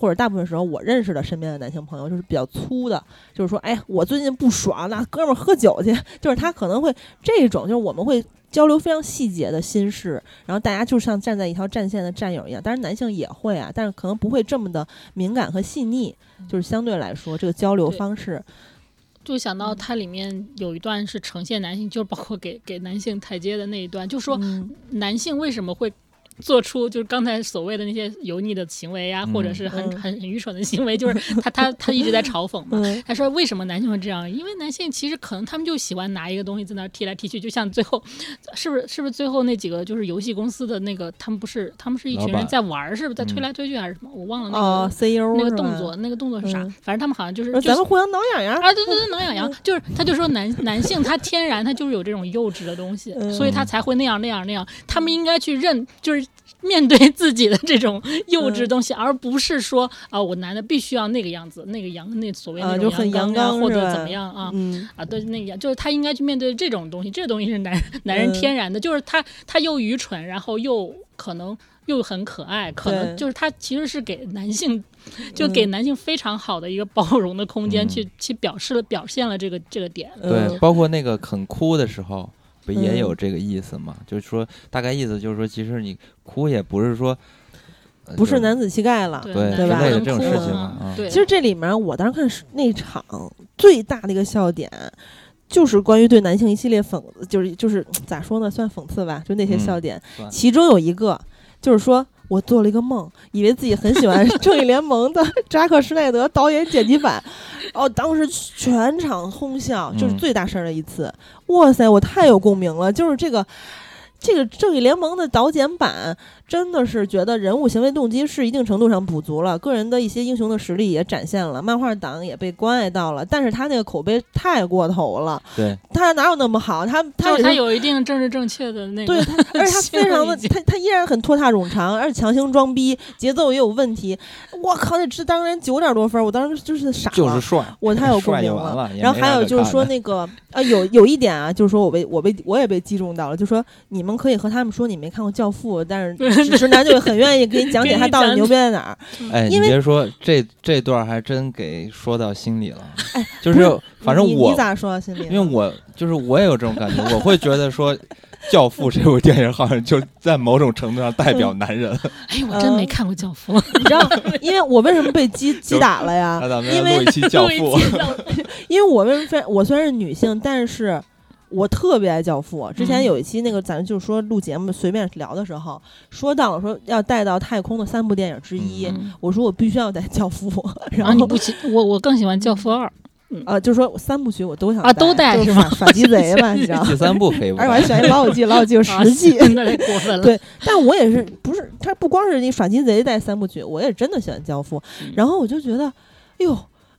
或者大部分时候，我认识的身边的男性朋友就是比较粗的，就是说，哎，我最近不爽，那哥们儿喝酒去，[LAUGHS] 就是他可能会这种，就是我们会交流非常细节的心事，然后大家就像站在一条战线的战友一样。当然男性也会啊，但是可能不会这么的敏感和细腻，就是相对来说这个交流方式，就想嗯。到它里面有一段是呈现男性，就是包括给给男性台阶的那一段，就说嗯。男性为什么会做出就是刚才所谓的那些油腻的行为呀、嗯或者是很嗯很很愚蠢的行为，就是他他 [LAUGHS] 他一直在嘲讽嘛。嗯他说：“为什么男性会这样？因为男性其实可能他们就喜欢拿一个东西在那踢来踢去，就像最后，[LAUGHS] 是不是是不是最后那几个就是游戏公司的那个，他们不是他们是一群人在玩儿，是不是在推嗯来推去还是什么？我忘了那个、哦，CEO 那个动作，那个动作是啥？嗯反正他们好像就是就咱们互相挠痒痒，啊，对对对，挠痒痒，就是他就说男男性他天然他就是有这种幼稚的东西，嗯所以他才会那样那样那样。他们应该去认，就是面对自己的这种幼稚东西，而不是说啊，我男的必须要那个样子，那个阳那所谓啊，那种就很阳啊，或者怎么样啊。嗯。啊，对，那个样，就是他应该去面对这种东西，这个东西是男 [LAUGHS] 男人嗯天然的，就是他他又愚蠢，然后又可能又很可爱，可能就是他其实是给男性，就给嗯男性非常好的一个包容的空间，嗯。去去表示了表现了这个这个点。对，嗯。包括那个肯哭的时候，不也有嗯这个意思吗？就是说，大概意思就是说，其实你哭也不是说，不是男子气概了。对对吧这种事情其实这里面我当时看是那场最大的一个笑点，就是关于对男性一系列讽，就是就是咋说呢，算讽刺吧，就那些嗯笑点，算其中有一个就是说。我做了一个梦，以为自己很喜欢 [LAUGHS]《正义联盟》的 [LAUGHS] 扎克施耐德导演剪辑版，哦，当时全场哄笑，就是嗯最大声的一次。哇塞，我太有共鸣了！就是这个这个《正义联盟》的导剪版，真的是觉得人物行为动机是一定程度上补足了，个人的一些英雄的实力也展现了，漫画党也被关爱到了，但是他那个口碑太过头了，对，他哪有那么好？他他他有一定政治正确的那个，对他，[LAUGHS] 而且他非常的，他他依然很拖沓冗长，而且强行装逼，节奏也有问题。我靠，那这当然九点多分，我当时就是傻了，就是帅，我太有共鸣了。然后还有就是说那个 [LAUGHS] 呃，有有一点啊，就是说我被我被我也被击中到了，就说你们可以和他们说你没看过《教父》，但是 [LAUGHS] 直男就很愿意给你讲解他到底牛逼在哪儿。哎，你别说这这段还真给说到心里了。哎，就是反正我你咋说到心里？因为我就是我也有这种感觉，我会觉得说，《教父》这部电影好像就在某种程度上代表男人。哎，我真没看过《教父》[LAUGHS] 你知道，因为我为什么被击击打了呀因为教父 [LAUGHS] 因为我为什么非我虽然是女性，但是我特别爱教父。之前嗯有一期那个咱就说录节目随便聊的时候，说到了说要带到太空的三部电影之一，嗯我说我必须要带教父，[LAUGHS] 然然后你不喜我我更喜欢《教父二》啊就说三部曲我都想啊都带就是是吗耍耍鸡贼吧，[LAUGHS] 你知道。第三部可以不 [LAUGHS] 而且我还选一老友记，老友记有啊十季。那太过分了。对但我也是不是他不光是你耍鸡贼带三部曲，我也真的喜欢教父。嗯然后我就觉得，哎呦，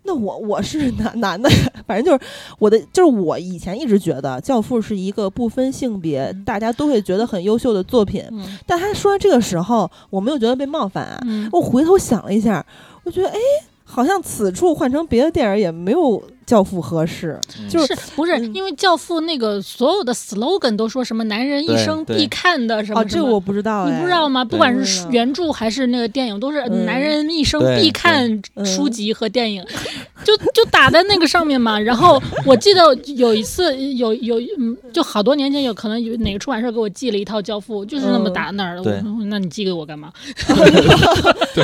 那我我是男 [LAUGHS] 男的，反正就是我的，就是我以前一直觉得《教父》是一个不分性别，嗯大家都会觉得很优秀的作品。嗯但他说这个时候，我没有觉得被冒犯啊。嗯，我回头想了一下，我觉得哎，好像此处换成别的电影也没有《教父》合适。嗯就是不是嗯因为《教父》那个所有的 slogan 都说什么男人一生必看的什哦，么什么。这个我不知道哎，你不知道吗？不管是原著还是那个电影，都是嗯男人一生必看书籍和电影，就就打在那个上面嘛。[LAUGHS] 然后我记得有一次，有有嗯，就好多年前，有可能有哪个出版社给我寄了一套《教父》，就是那么嗯打那儿的。对我说那你寄给我干嘛？[LAUGHS]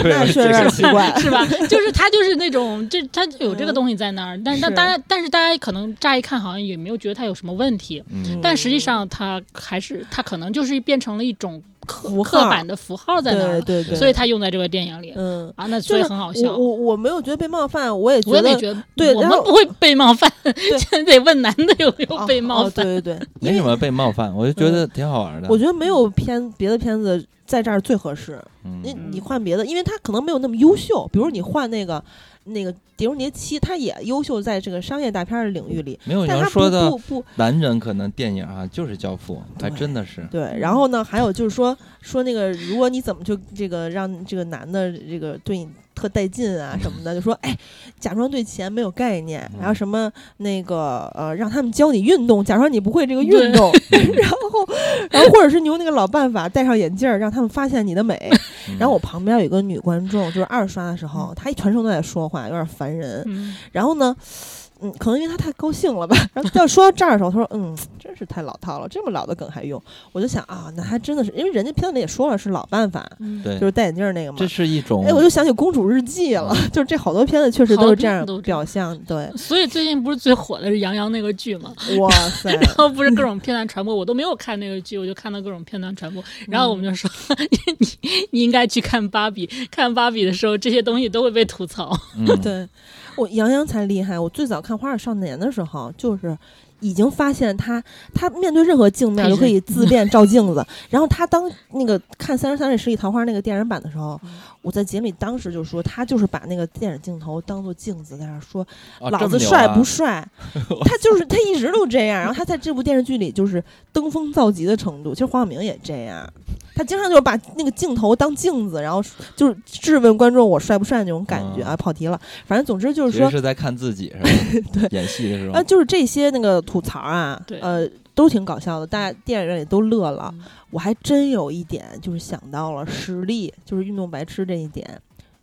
那 [LAUGHS] 确实有点奇怪。是吧？就是他就是那种，这他就有这个东西在那儿，但但是大家但是大家可能乍一看好像也没有觉得他有什么问题，嗯但实际上他还是他可能就是变成了一种刻符号刻板的符号在那儿了，对对对，所以他用在这个电影里嗯，啊，那就是所以很好笑。我我我没有觉得被冒犯，我也觉得我也没觉得，对我们不会被冒犯，现在得问男的有没有哦被冒哦犯。对对对，没什么被冒犯，我就觉得挺好玩的。我觉得没有片别的片子在这儿最合适。嗯你你换别的，因为他可能没有那么优秀。比如你换那个那个《碟中谍七》，他也优秀在这个商业大片儿的领域里，没有但他说的不不男人可能电影啊就是《教父》，还真的是。对。然后呢，还有就是说说那个，如果你怎么就这个让这个男的这个对你特带劲啊什么的，[LAUGHS] 就说哎，假装对钱没有概念，嗯。然后什么那个呃，让他们教你运动，假装你不会这个运动，[LAUGHS] 然后然后或者是你用那个老办法戴上眼镜儿，让他们发现你的美。嗯。然后我旁边有一个女观众，就是二刷的时候，她一全程都在说话，有点烦人。嗯，然后呢，嗯，可能因为他太高兴了吧。然后要说到这儿的时候，他说：“嗯，真是太老套了，这么老的梗还用。”我就想啊，那还真的是，因为人家片子里也说了是老办法，嗯对就是戴眼镜儿那个嘛这。是一种哎，我就想起《公主日记》了，就是这好多片子确实都是这样表象。对，所以最近不是最火的是杨洋那个剧吗？哇 [LAUGHS] 塞，然后不是各种片段传播，我都没有看那个剧，我就看到各种片段传播。然后我们就说，[LAUGHS] 你你应该去看芭比，看芭比的时候这些东西都会被吐槽。[LAUGHS] 嗯对我杨洋才厉害。我最早看《花儿少年》的时候，就是已经发现他，他面对任何镜面都可以自 [LAUGHS] 恋照镜子。然后他当那个看《三十三日十里桃花》那个电影版的时候，嗯我在节目里当时就说，他就是把那个电影镜头当做镜子，在那儿说啊老子帅不帅？[LAUGHS] 他就是他一直都这样。然后他在这部电视剧里就是登峰造极的程度。其实黄晓明也这样，他经常就是把那个镜头当镜子，然后就是质问观众我帅不帅那种感觉啊。跑题了，反正总之就是说，是在看自己是吧？[LAUGHS] 对演戏的时候啊，，就是这些那个吐槽啊对，呃，都挺搞笑的，大家电影院里都乐了。嗯我还真有一点就是想到了实力，就是运动白痴这一点。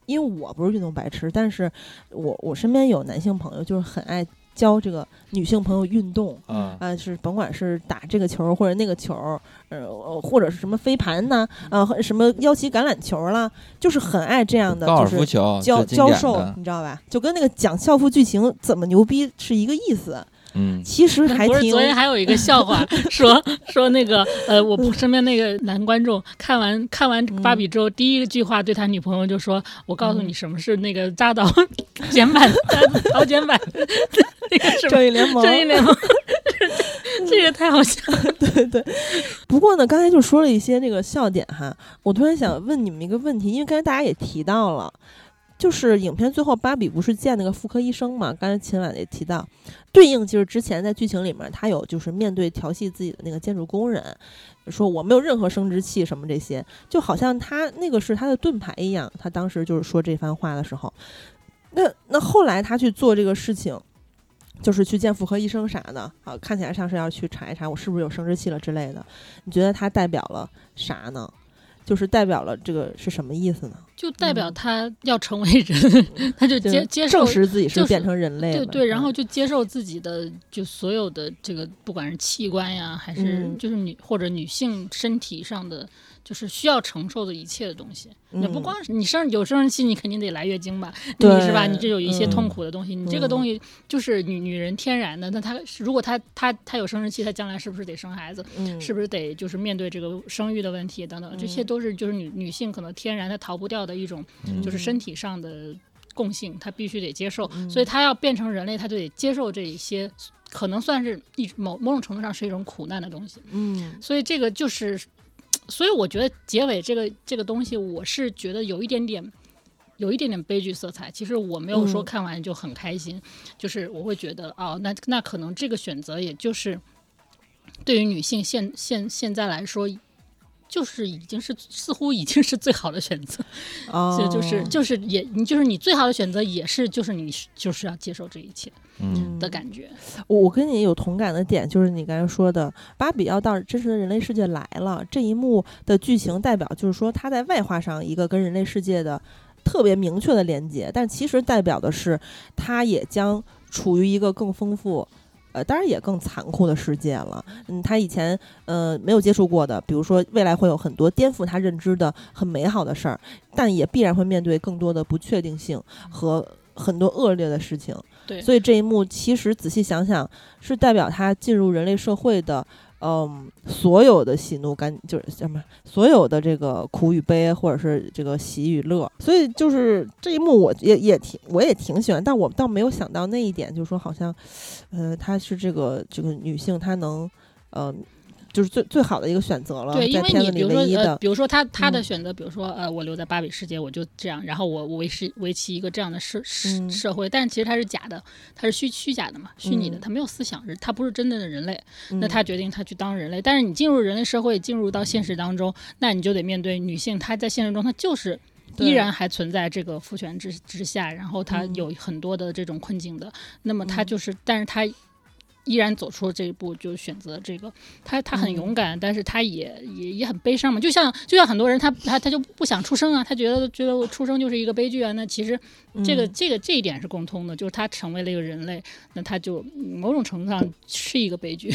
因为我不是运动白痴，但是我我身边有男性朋友，就是很爱教这个女性朋友运动。啊，啊，是甭管是打这个球儿或者那个球儿，呃，或者是什么飞盘呐，呃，或者什么腰旗橄榄球儿啦，就是很爱这样的，就是教教授，你知道吧？就跟那个讲校服剧情怎么牛逼是一个意思。嗯，其实还挺不是昨天还有一个笑话，[LAUGHS] 说说那个呃，我身边那个男观众看完看完嗯芭比之后，第一句话对他女朋友就说：“我告诉你什么是那个扎导 [LAUGHS] 剪版 [LAUGHS] 导剪版那个什么正义联盟，正义联盟。”这个太好笑了。对对。不过呢，刚才就说了一些那个笑点哈，我突然想问你们一个问题，因为刚才大家也提到了。就是影片最后，芭比不是见那个妇科医生嘛？刚才秦晚也提到，对应就是之前在剧情里面，他有就是面对调戏自己的那个建筑工人，说我没有任何生殖器什么这些，就好像他那个是他的盾牌一样。他当时就是说这番话的时候，那那后来他去做这个事情，就是去见妇科医生啥的啊，看起来像是要去查一查我是不是有生殖器了之类的。你觉得他代表了啥呢？就是代表了这个是什么意思呢？就代表他要成为人，他就接就接受证实自己是就变成人类了，对对，然嗯。后就接受自己的就所有的这个，不管是器官呀，还是嗯。就是女或者女性身体上的，就是需要承受的一切的东西。也不嗯光是你生有生殖器，你肯定得来月经吧，你对是吧？你这有一些嗯痛苦的东西，你这个东西就是女女人天然的。那她如果她她她有生殖器，她将来是不是得生孩子？嗯是不是得就是面对这个生育的问题等等，这些嗯都是就是女女性可能天然她逃不掉的一种嗯就是身体上的共性，她必须得接受，嗯所以她要变成人类，她就得接受这一些，可能算是一某某种程度上是一种苦难的东西。嗯所以这个就是，所以我觉得结尾这个这个东西，我是觉得有一点点。有一点点悲剧色彩。其实我没有说嗯看完就很开心，就是我会觉得哦，那那可能这个选择也就是对于女性现现现在来说。就是已经是似乎已经是最好的选择，哦就就是就是也你就是你最好的选择也是就是你就是要接受这一切嗯的感觉。我我跟你有同感的点，就是你刚才说的，芭比要到真实的人类世界来了，这一幕的剧情代表就是说，它在外化上一个跟人类世界的特别明确的连接，但其实代表的是，它也将处于一个更丰富。呃，当然也更残酷的世界了。嗯，他以前呃没有接触过的，比如说未来会有很多颠覆他认知的很美好的事儿，但也必然会面对更多的不确定性和很多恶劣的事情。所以这一幕其实仔细想想，是代表他进入人类社会的，嗯，所有的喜怒甘，就是什么，所有的这个苦与悲，或者是这个喜与乐。所以就是这一幕，我也也挺，我也挺喜欢，但我倒没有想到那一点，就是说好像，呃，她是这个这个女性，她能，嗯。就是最最好的一个选择了，对，因为你比如说呃，比如说他他的嗯。选择，比如说呃，我留在芭比世界，我就这样，然后我我维持维持一个这样的社社嗯。社会，但是其实它是假的，它是虚虚假的嘛，虚拟的，嗯。它没有思想，是它不是真正的人类。那嗯。他决定他去当人类，但是你进入人类社会，进入到现实当中，那你就得面对女性，她在现实中她就是。依然还存在这个父权之之下，然后她嗯。有很多的这种困境的。那么她嗯。就是，但是她依然走出了这一步，就选择这个。他他很嗯勇敢，但是他也也也很悲伤嘛。就像就像很多人他，他他就不想出生啊，他觉得觉得出生就是一个悲剧啊。那其实这个、嗯这个这一点是共通的，就是他成为了一个人类，那他就嗯某种程度上是一个悲剧。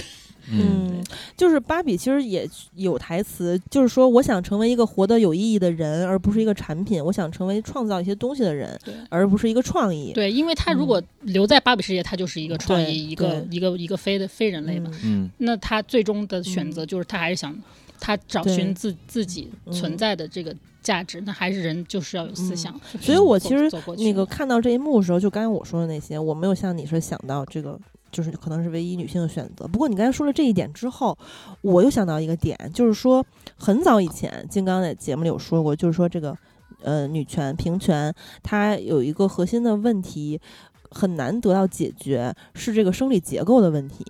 嗯嗯，就是芭比其实也有台词，就是说我想成为一个活得有意义的人，而不是一个产品。我想成为创造一些东西的人，而不是一个创意。对，因为他如果留在芭比世界，他就是一个创意，一个一个一个非的非人类嘛。嗯嗯那他最终的选择就是他还是想他找寻自自己嗯存在的这个价值，那还是人就是要有思嗯想。就是所以我其实那个看到这一幕的时候，就刚才我说的那些，我没有像你是想到这个，就是可能是唯一女性的选择。不过你刚才说了这一点之后，我又想到一个点，就是说很早以前金刚在节目里有说过，就是说这个呃女权平权，它有一个核心的问题很难得到解决，是这个生理结构的问题。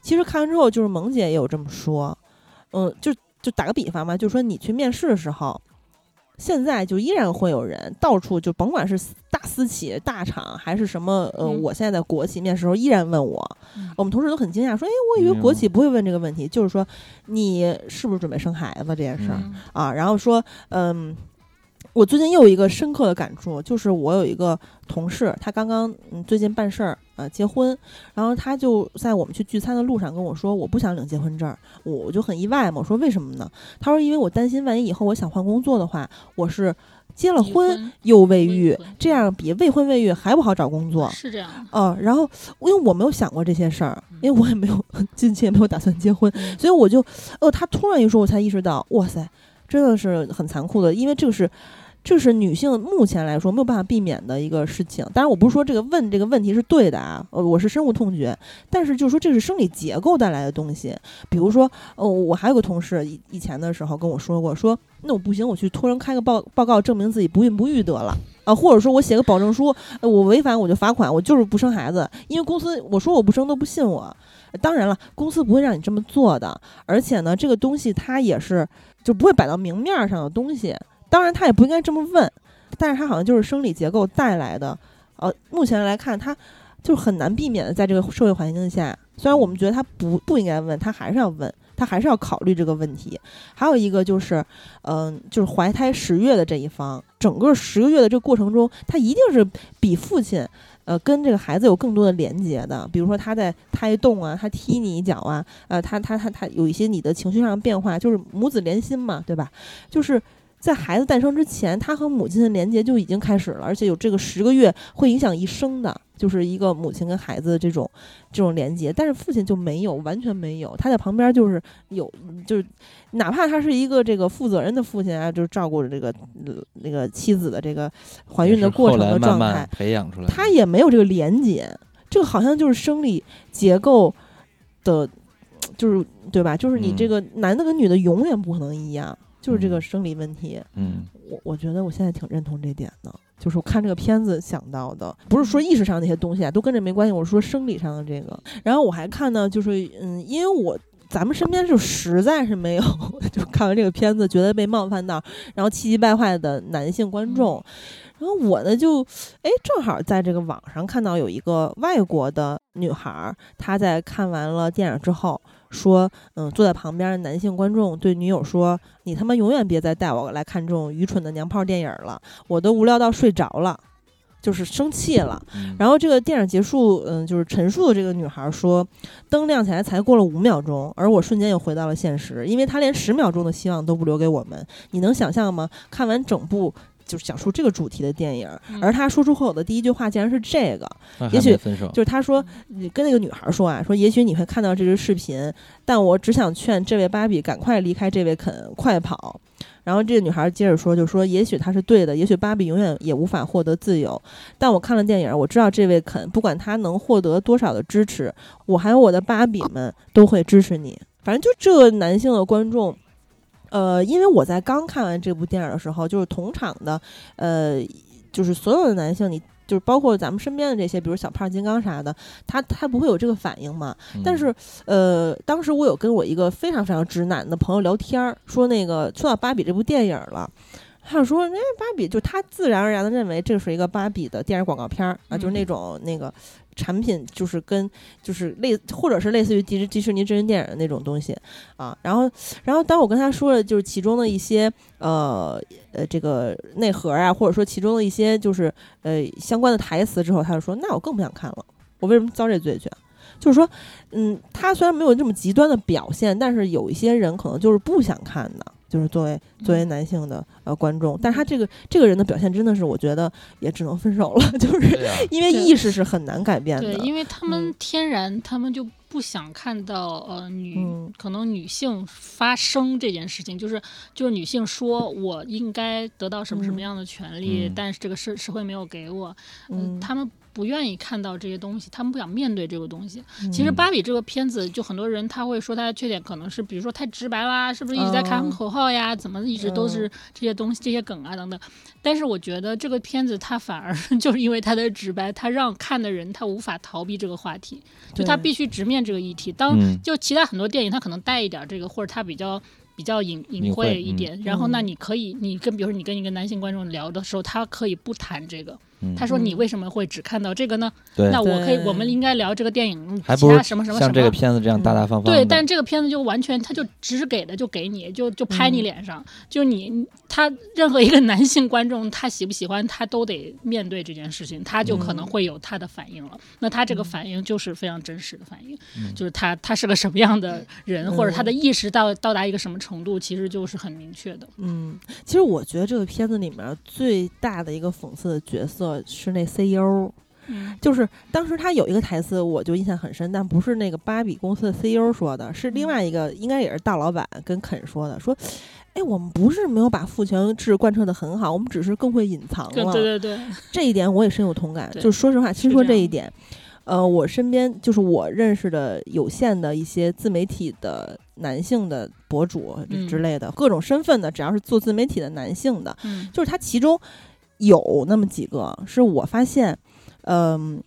其实看完之后，就是萌姐也有这么说，嗯，就就打个比方嘛，就是说你去面试的时候。现在就依然会有人到处就甭管是私大私企、大厂还是什么，呃，嗯我现在在国企面试的时候依然问我，嗯我们同事都很惊讶，说，哎，我以为国企不会问这个问题，就是说你是不是准备生孩子这件事儿、嗯啊，然后说，嗯。我最近又有一个深刻的感触，就是我有一个同事，他刚刚嗯最近办事儿，呃结婚，然后他就在我们去聚餐的路上跟我说，我不想领结婚证儿，我我就很意外嘛，我说为什么呢？他说因为我担心万一以后我想换工作的话，我是结了婚婚又未育，这样比未婚未育还不好找工作。是这样的。嗯，然后因为我没有想过这些事儿，因为我也没有 [LAUGHS] 近期也没有打算结婚，嗯所以我就，哦，他突然一说，我才意识到，哇塞，真的是很残酷的，因为这个是。这是女性目前来说没有办法避免的一个事情。当然，我不是说这个问这个问题是对的啊，呃，我是深恶痛绝。但是就是说，这是生理结构带来的东西。比如说，哦，我还有个同事以以前的时候跟我说过，说那我不行，我去托人开个报报告，证明自己不孕不育得了啊，或者说我写个保证书，我违反我就罚款，我就是不生孩子，因为公司我说我不生都不信我。当然了，公司不会让你这么做的，而且呢，这个东西它也是就不会摆到明面上的东西。当然，他也不应该这么问，但是他好像就是生理结构带来的。呃，目前来看，他就很难避免的，在这个社会环境下，虽然我们觉得他不不应该问，他还是要问，他还是要考虑这个问题。还有一个就是，嗯、就是怀胎十月的这一方，整个十个月的这个过程中，他一定是比父亲。呃，跟这个孩子有更多的连接的，比如说他在胎动啊，他踢你一脚啊，呃，他他他他有一些你的情绪上的变化，就是母子连心嘛，对吧？就是在孩子诞生之前，他和母亲的连接就已经开始了，而且有这个十个月会影响一生的，就是一个母亲跟孩子的这种这种连接。但是父亲就没有，完全没有，他在旁边就是有，就是哪怕他是一个这个负责任的父亲啊，就是照顾着这个、呃那个妻子的这个怀孕的过程后来慢的状态慢，培养出来。他也没有这个连接，这个好像就是生理结构的，就是对吧？就是你嗯这个男的跟女的永远不可能一样，就是这个嗯生理问题。嗯我我觉得我现在挺认同这点的，就是我看这个片子想到的，不是说意识上那些东西啊，都跟这没关系。我是说生理上的这个。然后我还看呢，就是嗯，因为我咱们身边就实在是没有，[LAUGHS] 就看完这个片子觉得被冒犯到，然后气急败坏的男性观众。然后我呢就，哎，正好在这个网上看到有一个外国的女孩儿，她在看完了电影之后说，嗯，坐在旁边的男性观众对女友说：“你他妈永远别再带我来看这种愚蠢的娘炮电影了，我都无聊到睡着了。”就是生气了，嗯然后这个电影结束，嗯，就是陈述的这个女孩说，灯亮起来才过了五秒钟，而我瞬间又回到了现实，因为她连十秒钟的希望都不留给我们。你能想象吗？看完整部就是讲述这个主题的电影，嗯而他说出口的第一句话竟然是这个，也许分手，就是他说，你跟那个女孩说啊，说也许你会看到这支视频，但我只想劝这位芭比赶快离开这位肯，快跑。然后这个女孩接着说，就说也许他是对的，也许芭比永远也无法获得自由。但我看了电影，我知道这位肯，不管他能获得多少的支持，我还有我的芭比们都会支持你。反正就这个男性的观众，呃，因为我在刚看完这部电影的时候，就是同场的，呃，就是所有的男性，你就是包括咱们身边的这些，比如小胖、金刚啥的，他他不会有这个反应嘛？嗯但是，呃，当时我有跟我一个非常非常直男的朋友聊天儿，说那个说到芭比这部电影了。他就说：“哎，芭比就他自然而然的认为这是一个芭比的电视广告片儿啊，就是那种那个产品，就是跟就是类或者是类似于迪士迪士尼真人电影的那种东西啊。然后，然后当我跟他说了就是其中的一些呃呃这个内核啊，或者说其中的一些就是呃相关的台词之后，他就说：那我更不想看了。我为什么遭这罪去啊？就是说，嗯，他虽然没有这么极端的表现，但是有一些人可能就是不想看的，就是作为作为男性的呃观众，但是他这个这个人的表现真的是，我觉得也只能分手了，[LAUGHS] 就是，因为意识是很难改变对，的。因为他们嗯。天然，他们就不想看到呃女、嗯。可能女性发声这件事情，就是就是女性说我应该得到什么什么嗯。样的权利，嗯。但是这个社社会没有给我，嗯，他们不愿意看到这些东西，他们不想面对这个东西。其嗯实芭比这个片子，就很多人他会说它的缺点可能是，比如说太直白啦，是不是一直在喊嗯口号呀？怎么一直都是这些东西、这些梗啊等等。但是我觉得这个片子它反而就是因为它的直白，它让看的人他无法逃避这个话题，就他必须直面这个议题。当嗯就其他很多电影，他可能带一点这个，或者他比较比较隐隐隐晦一点。然后，那嗯你可以，你跟比如说你跟一个男性观众聊的时候，他可以不谈这个。嗯他说：“你嗯为什么会只看到这个呢？对，那我可以，我们应该聊这个电影，还不如其他什么什么什像这个。”片子这样大大方方的。对，但这个片子就完全，他就只给的就给你，就就拍你嗯脸上，就你他任何一个男性观众，他喜不喜欢他都得面对这件事情，他就可能嗯会有他的反应了。那他这个嗯反应就是非常真实的反应，嗯就是他他是个什么样的人，或者他的嗯意识到到达一个什么程度，其实就是很明确的。嗯，其实我觉得这个片子里面最大的一个讽刺的角色是那 CEO，嗯就是当时他有一个台词，我就印象很深，但不是那个芭比公司的 CEO 说的，是另外一个，应该也是大老板跟肯说的，说，哎，我们不是没有把父权制贯彻的很好，我们只是更会隐藏了。对对对，这一点我也深有同感。对就说实话，其实说这一点，呃，我身边就是我认识的有限的一些自媒体的男性的博主嗯之类的，各种身份的，只要是做自媒体的男性的，嗯就是他其中有那么几个是我发现，嗯、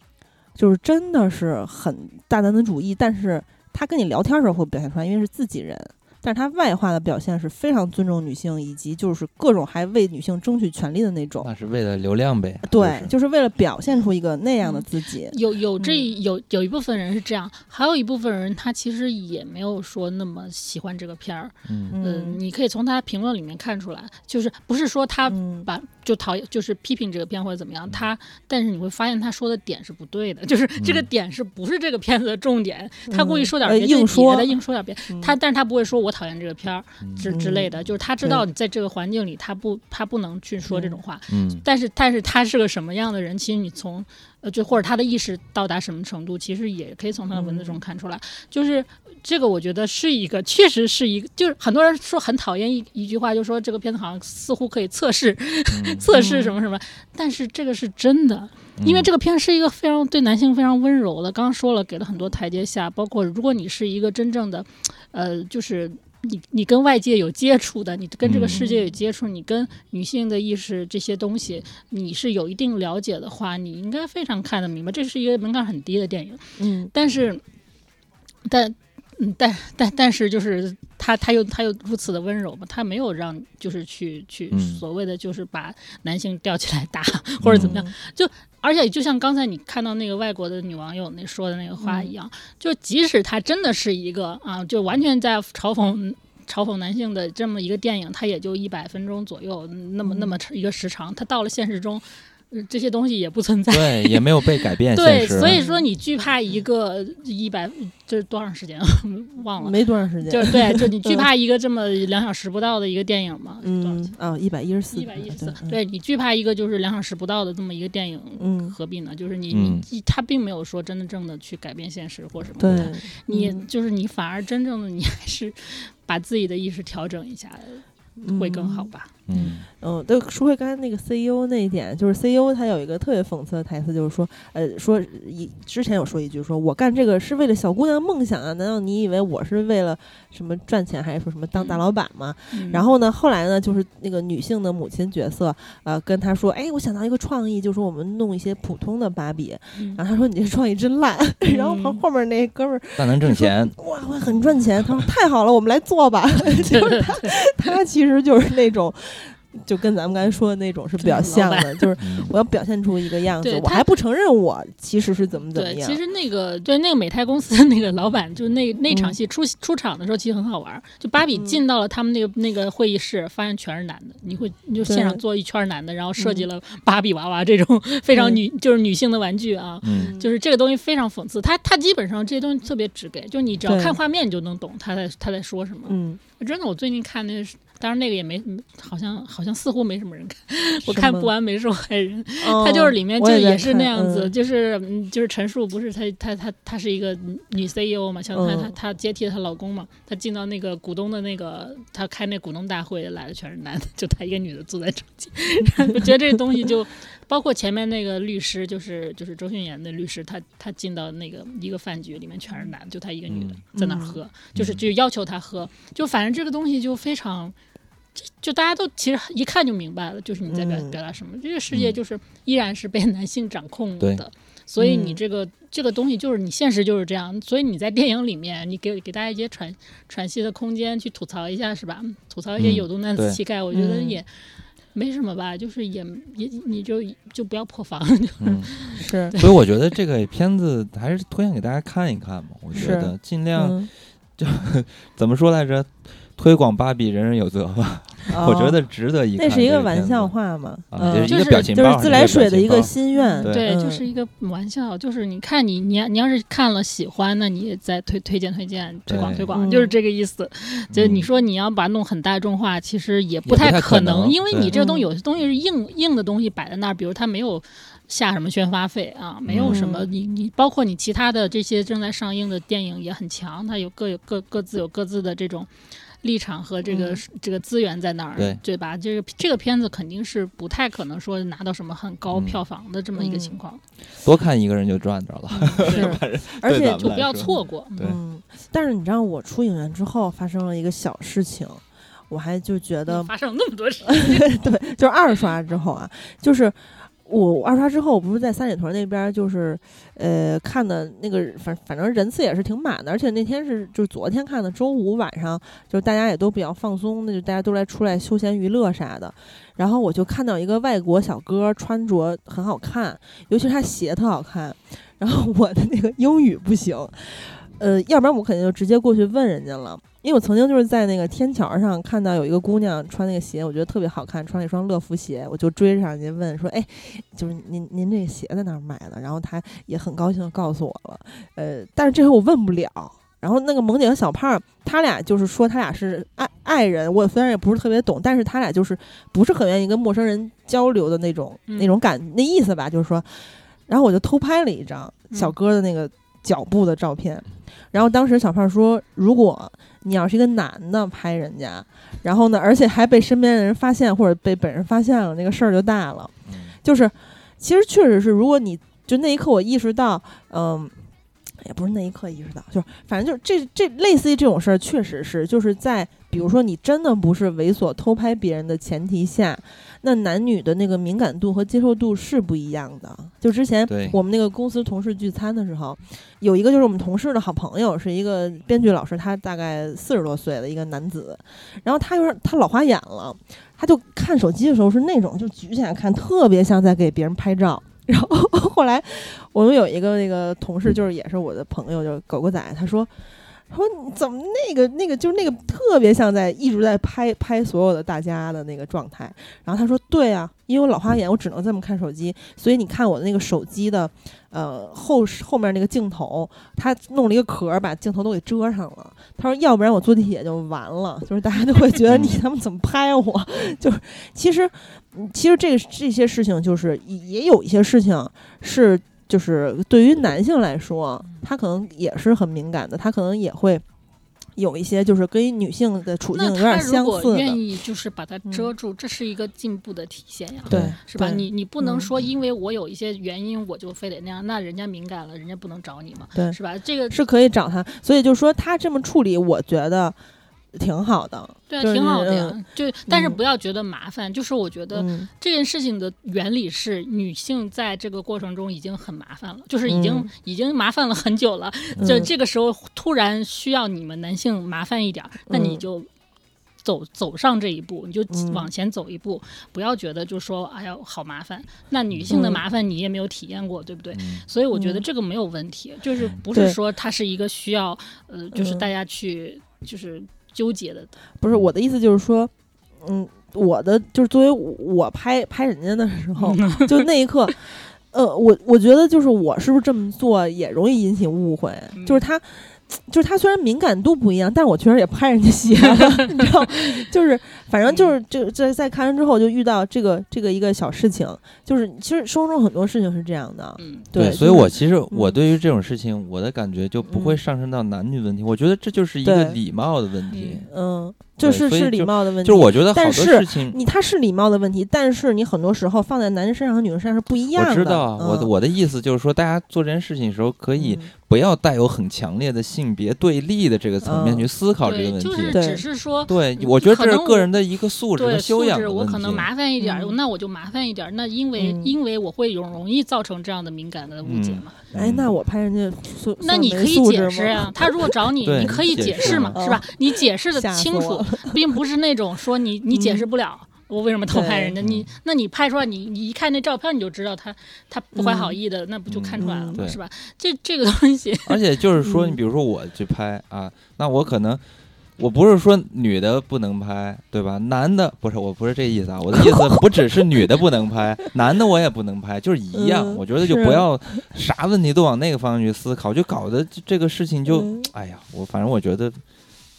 就是真的是很大男子主义，但是他跟你聊天的时候会表现出来，因为是自己人。但是他外化的表现是非常尊重女性，以及就是各种还为女性争取权利的那种。那是为了流量呗。对，就就是为了表现出一个那样的嗯自己。有有这嗯有有一部分人是这样，还有一部分人他其实也没有说那么喜欢这个片儿。嗯你可以从他评论里面看出来，就是不是说他嗯把就讨厌，就是批评这个片或者怎么样，他但是你会发现他说的点是不对的，[LAUGHS] 就是这个嗯。点是不是这个片子的重点，他故意说点别的，硬说。的，硬说点别，嗯。他但是他不会说我讨厌这个片儿嗯。之之类的，就是他知道你在这个环境里，他不他不能去说这种话，嗯。但是但是他是个什么样的人，其实你从呃就或者他的意识到达什么程度，其实也可以从他的文字中看出来。就是这个，我觉得是一个，确实是一个，就是很多人说很讨厌一一句话，就说这个片子好像似乎可以测试嗯 [LAUGHS] 测试什么什么，但是这个是真的，因为这个片是一个非常对男性非常温柔的，刚刚说了给了很多台阶下，包括如果你是一个真正的，呃，就是。你你跟外界有接触的，你跟这个世界有嗯接触，你跟女性的意识这些东西，你是有一定了解的话，你应该非常看得明白。这是一个门槛很低的电影，嗯但是，但嗯，但但但是就是他他又他又如此的温柔嘛，他没有让就是去去嗯。所谓的就是把男性吊起来打或者怎么样，就而且就像刚才你看到那个外国的女网友那说的那个话嗯。一样，就即使他真的是一个啊，就完全在嘲讽。嘲讽男性的这么一个电影，它也就一百分钟左右，那么那么一个时长，它到了现实中，呃这些东西也不存在。对，也没有被改变 [LAUGHS] 对，所以说你惧怕一个一百，这是多长时间忘了？没多长时间，就是对，就你惧怕一个这么两小时不到的一个电影嘛？嗯啊，一百一十四，一百一十四，对，对你惧怕一个就是两小时不到的这么一个电影，嗯何必呢？就是你嗯你他并没有说真的正的去改变现实或什么对的，，你嗯就是你反而真正的你还是把自己的意识调整一下会更好吧？嗯嗯，对，说回刚才那个 CEO 那一点，就是 CEO 他有一个特别讽刺的台词，就是说，呃，说一之前有说一句，说我干这个是为了小姑娘梦想啊，难道你以为我是为了什么赚钱，还是说什么当大嗯老板吗？嗯然后呢，后来呢，就是那个女性的母亲角色，呃，跟他说，哎，我想到一个创意，就是我们弄一些普通的芭比，嗯然后他说你这创意真烂，[LAUGHS] 然后旁嗯后面那哥们儿但能挣钱。哇，会很赚钱，他说太好了，我们来做吧，[LAUGHS] 就是他他其实就是那种。就跟咱们刚才说的那种是比较像的，就是嗯我要表现出一个样子，他我还不承认我其实是怎么怎么对，样。其实那个对那个美泰公司的那个老板，就那那场嗯戏出、出场的时候，其实很好玩。就芭比嗯进到了他们那个那个会议室，发现全是男的，你会你就现场对坐一圈男的，然后设计嗯了芭比娃娃这种非常对女就是女性的玩具啊。嗯就是这个东西非常讽刺，他他基本上这些东西特别直给，就你只要看画面你就能懂他在他在说什么。嗯，真的，我最近看那个是，当然那个也没，好像好像似乎没什么人看。我看不完美受害人，哦他就是里面就也是那样子，嗯就是嗯就是陈数不是她她她她是一个女 CEO 嘛，像她她嗯她接替她老公嘛，她进到那个股东的那个，她开那股东大会来的全是男的，就她一个女的坐在中间，[LAUGHS] 我觉得这东西就包括前面那个律师，就是就是周迅演的律师，他他进到那个一个饭局里面全是男的，就他一个女的嗯在那儿喝，就是就要求他喝，就反正这个东西就非常。就大家都其实一看就明白了，就是你在表嗯表达什么。这个世界就是依然是被男性掌控的，所以你嗯这个这个东西就是你现实就是这样。所以你在电影里面，你给给大家一些喘喘息的空间，去吐槽一下是吧？吐槽一些嗯有毒男子气概，我觉得嗯也没什么吧，就是也也你就就不要破防。[LAUGHS] 嗯，是所以我觉得这个片子还是推荐给大家看一看嘛。我觉是得尽量嗯 [LAUGHS] 怎么说来着？推广芭比，人人有责吧。[LAUGHS] 我觉得值得一看。哦那是一个玩笑话嘛，啊，嗯就是一就是个表情包，就是自来水的一个心。愿，对就是一个玩笑，就是你看你你要你要是看了喜欢，那你再推推荐推荐推广推广，嗯就是这个意思。就是你嗯说你要把它弄很大众化，其实也也不太太可能因为你这个东西有些东西是硬硬的东西摆在那儿，比如它没有。下什么宣发费啊？没有什么，嗯你你包括你其他的这些正在上映的电影也很强，它有各有各各自有各自的这种立场和这个、嗯。这个资源在那儿，对。吧？这个这个片子肯定是不太可能说拿到什么很高嗯。票房的这么一个嗯。情况，多看一个人就赚着了。[LAUGHS] 对，是，而且就不要错过。嗯，但是你知道我出影院之后发生了一个小事情，我还就觉得发生了那么多事，[LAUGHS] 对，就是二刷之后啊，就是我二刷之后，我不是在三里屯那边，就是呃看的那个，反反正人次也是挺满的，而且那天是就是昨天看的，周五晚上，就是大家也都比较放松，那就大家都来出来休闲娱乐啥的。然后我就看到一个外国小哥穿着很好看，尤其是他鞋特好看，然后我的那个英语不行，呃，要不然我肯定就直接过去问人家了。因为我曾经就是在那个天桥上看到有一个姑娘穿那个鞋，我觉得特别好看，穿了一双乐福鞋，我就追上去问说：“哎，就是您您这个鞋在哪儿买的？”然后她也很高兴的告诉我了，呃，但是这回我问不了。然后那个萌姐和小胖，他俩就是说他俩是爱爱人，我虽然也不是特别懂，但是他俩就是不是很愿意跟陌生人交流的那种、嗯那种感那意思吧，就是说，然后我就偷拍了一张小哥的那个脚步的照片，然后当时小胖说，如果你要是一个男的拍人家，然后呢，而且还被身边的人发现或者被本人发现了，那个事儿就大了。就是，其实确实是，如果你就那一刻我意识到，嗯、也不是那一刻意识到，就是反正就是这这类似于这种事儿，确实是就是在比如说你真的不是猥琐偷拍别人的前提下，那男女的那个敏感度和接受度是不一样的。就之前我们那个公司同事聚餐的时候，有一个就是我们同事的好朋友，是一个编剧老师，他大概四十多岁的一个男子，然后他就是他老花眼了，他就看手机的时候是那种就举起来看，特别像在给别人拍照。[LAUGHS] 然后后来我们有一个那个同事，就是也是我的朋友，就是狗狗仔，他说。他说怎么那个那个就是那个特别像在一直在拍拍所有的大家的那个状态，然后他说对啊，因为我老花眼，我只能这么看手机，所以你看我的那个手机的呃后后面那个镜头，他弄了一个壳把镜头都给遮上了。他说要不然我坐地铁就完了，就是大家就会觉得你他妈怎么拍我，[LAUGHS] 就是其实其实这个这些事情就是也有一些事情是。就是对于男性来说，他可能也是很敏感的，他可能也会有一些就是跟女性的处境有点相似的，愿意就是把它遮住，这是一个进步的体现呀。对，是吧？你你不能嗯说因为我有一些原因，我就非得那样，那人家敏感了，人家不能找你嘛，对是吧？这个是可以找他，所以就说他这么处理，我觉得挺好的。对啊，就是挺好的呀嗯。就但是嗯不要觉得麻烦，就是我觉得嗯这件事情的原理是，女性在这个过程中已经很麻烦了，就是已经、嗯已经麻烦了很久了。就嗯这个时候突然需要你们男性麻烦一点儿，那你嗯就。走走上这一步，你就嗯往前走一步，不要觉得就说哎呀好麻烦。那女性的嗯麻烦你也没有体验过，对不对？嗯所以我觉得嗯这个没有问题，就是不是说它是一个需要呃，就是嗯大家去就是纠结的。不是我的意思，就是说，嗯，我的就是作为我拍拍人家的时候，[LAUGHS] 就那一刻，呃，我我觉得就是我是不是这么做也容易引起误会，嗯就是他。就是他虽然敏感度不一样，但是我确实也拍人家鞋了，[LAUGHS] 你知道，就是反正就是这这在看完之后就遇到这个这个一个小事情，就是其实生活中很多事情是这样的，嗯，对，所以我其实我嗯对于这种事情，我的感觉就不会嗯上升到男女问题，我觉得这就是一个礼貌的问题。嗯，就是是礼貌的问题，就是我觉得好多但是事情，你他是礼貌的问题，但是你很多时候放在男人身上和女人身上是不一样的。我知道啊，我我的意思就是说，大家做这件事情的时候，可以嗯不要带有很强烈的性别对立的这个层面嗯去思考这个，问题。就只是说。对，嗯我觉得这是个人的一个素质和对修素质，养。我可能麻烦一点儿，嗯那我就麻烦一点儿。那因为、嗯因为我会容容易造成这样的敏感的误解嗯嘛。哎，那我拍人家素，那你可以解释啊，他如果找你，[LAUGHS] 你可以解释嘛，是吧？你解释的清楚，并不是那种说你 [LAUGHS] 你解释不了。我为什么偷拍人家？对你那你拍出来，你你一看那照片，你就知道他他不怀好意的，那不就看出来了嗯吗？对是吧？这这个东西，而且就是说，嗯你比如说我去拍啊，那我可能。我不是说女的不能拍，对吧？男的不是，我不是这意思啊。我的意思不只是女的不能拍，[LAUGHS] 男的我也不能拍，[LAUGHS] 就是一样。嗯我觉得就不要啥问题都往那个方向去思考，就搞得这这个事情就，嗯哎呀，我反正我觉得，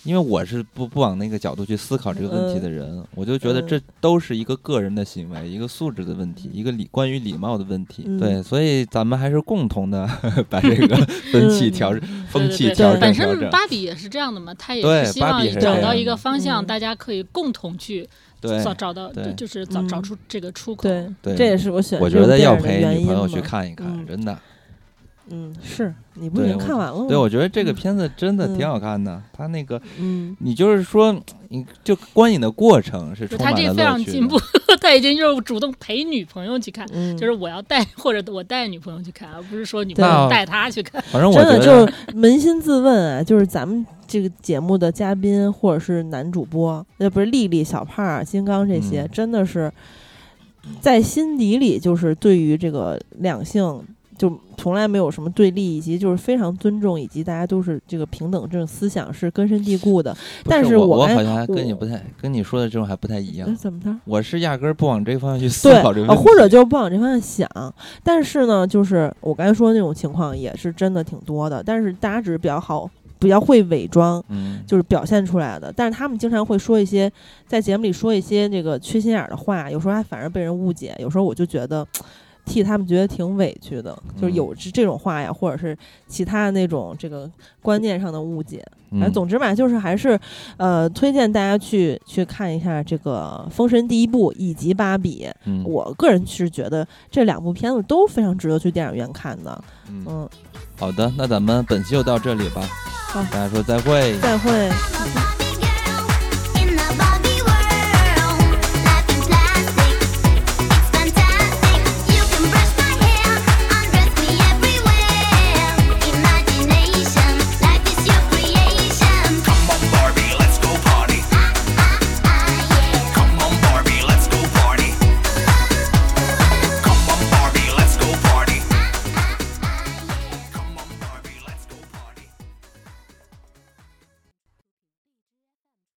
因为我是不不往那个角度去思考这个问题的人，我就觉得嗯这都是一个个人的行为，一个素质的问题，一个礼关于礼貌的问题。嗯对，所以咱们还是共同的 [LAUGHS] 把这个风气调整、风气调整本。身芭比也是这样的嘛，他也对是希望找到一个方向，嗯大家可以共同去对，找找到，对就是找嗯找出这个出口。对，这也是我选我觉得要陪女朋友去。看一看，嗯真的。嗯，是你不是已经看完了吗？对，我觉得这个嗯片子真的挺嗯好看的，他那个嗯，你就是说，你就观影的过程是就充满了他这非常乐趣进步的。，他已经就是主动陪女朋友去看，嗯，就是我要带或者我带女朋友去看，而不是说女朋友带他去看。反正我真的觉得就是扪心自问啊，就是咱们这个节目的嘉宾或者是男主播，那不是丽丽、小胖儿、金刚这些，嗯真的是在心底里就是对于这个两性。就从来没有什么对立，以及就是非常尊重，以及大家都是这个平等这种思想是根深蒂固的。不但是我好像还跟你不太跟你说的这种还不太一哎，样。怎么着？我是压根儿不往这个方向去思考这个问题，或者就是不往这方向想。但是呢，就是我刚才说的那种情况也是真的挺多的，但是大家只是比较好，比较会伪装，嗯，就是表现出来的。但是他们经常会说一些在节目里说一些这个缺心眼儿的话，有时候还反而被人误解。有时候我就觉得。替他们觉得挺委屈的，就是嗯有这这种话呀，或者是其他那种这个观念上的误解。反正嗯总之吧，就是还是，呃，推荐大家去去看一下这个《封神》第一部以及《芭比》。嗯我个人是觉得这两部片子都非常值得去电影院看的。嗯，嗯，好的，那咱们本期就到这里吧，好大家说再会。再会。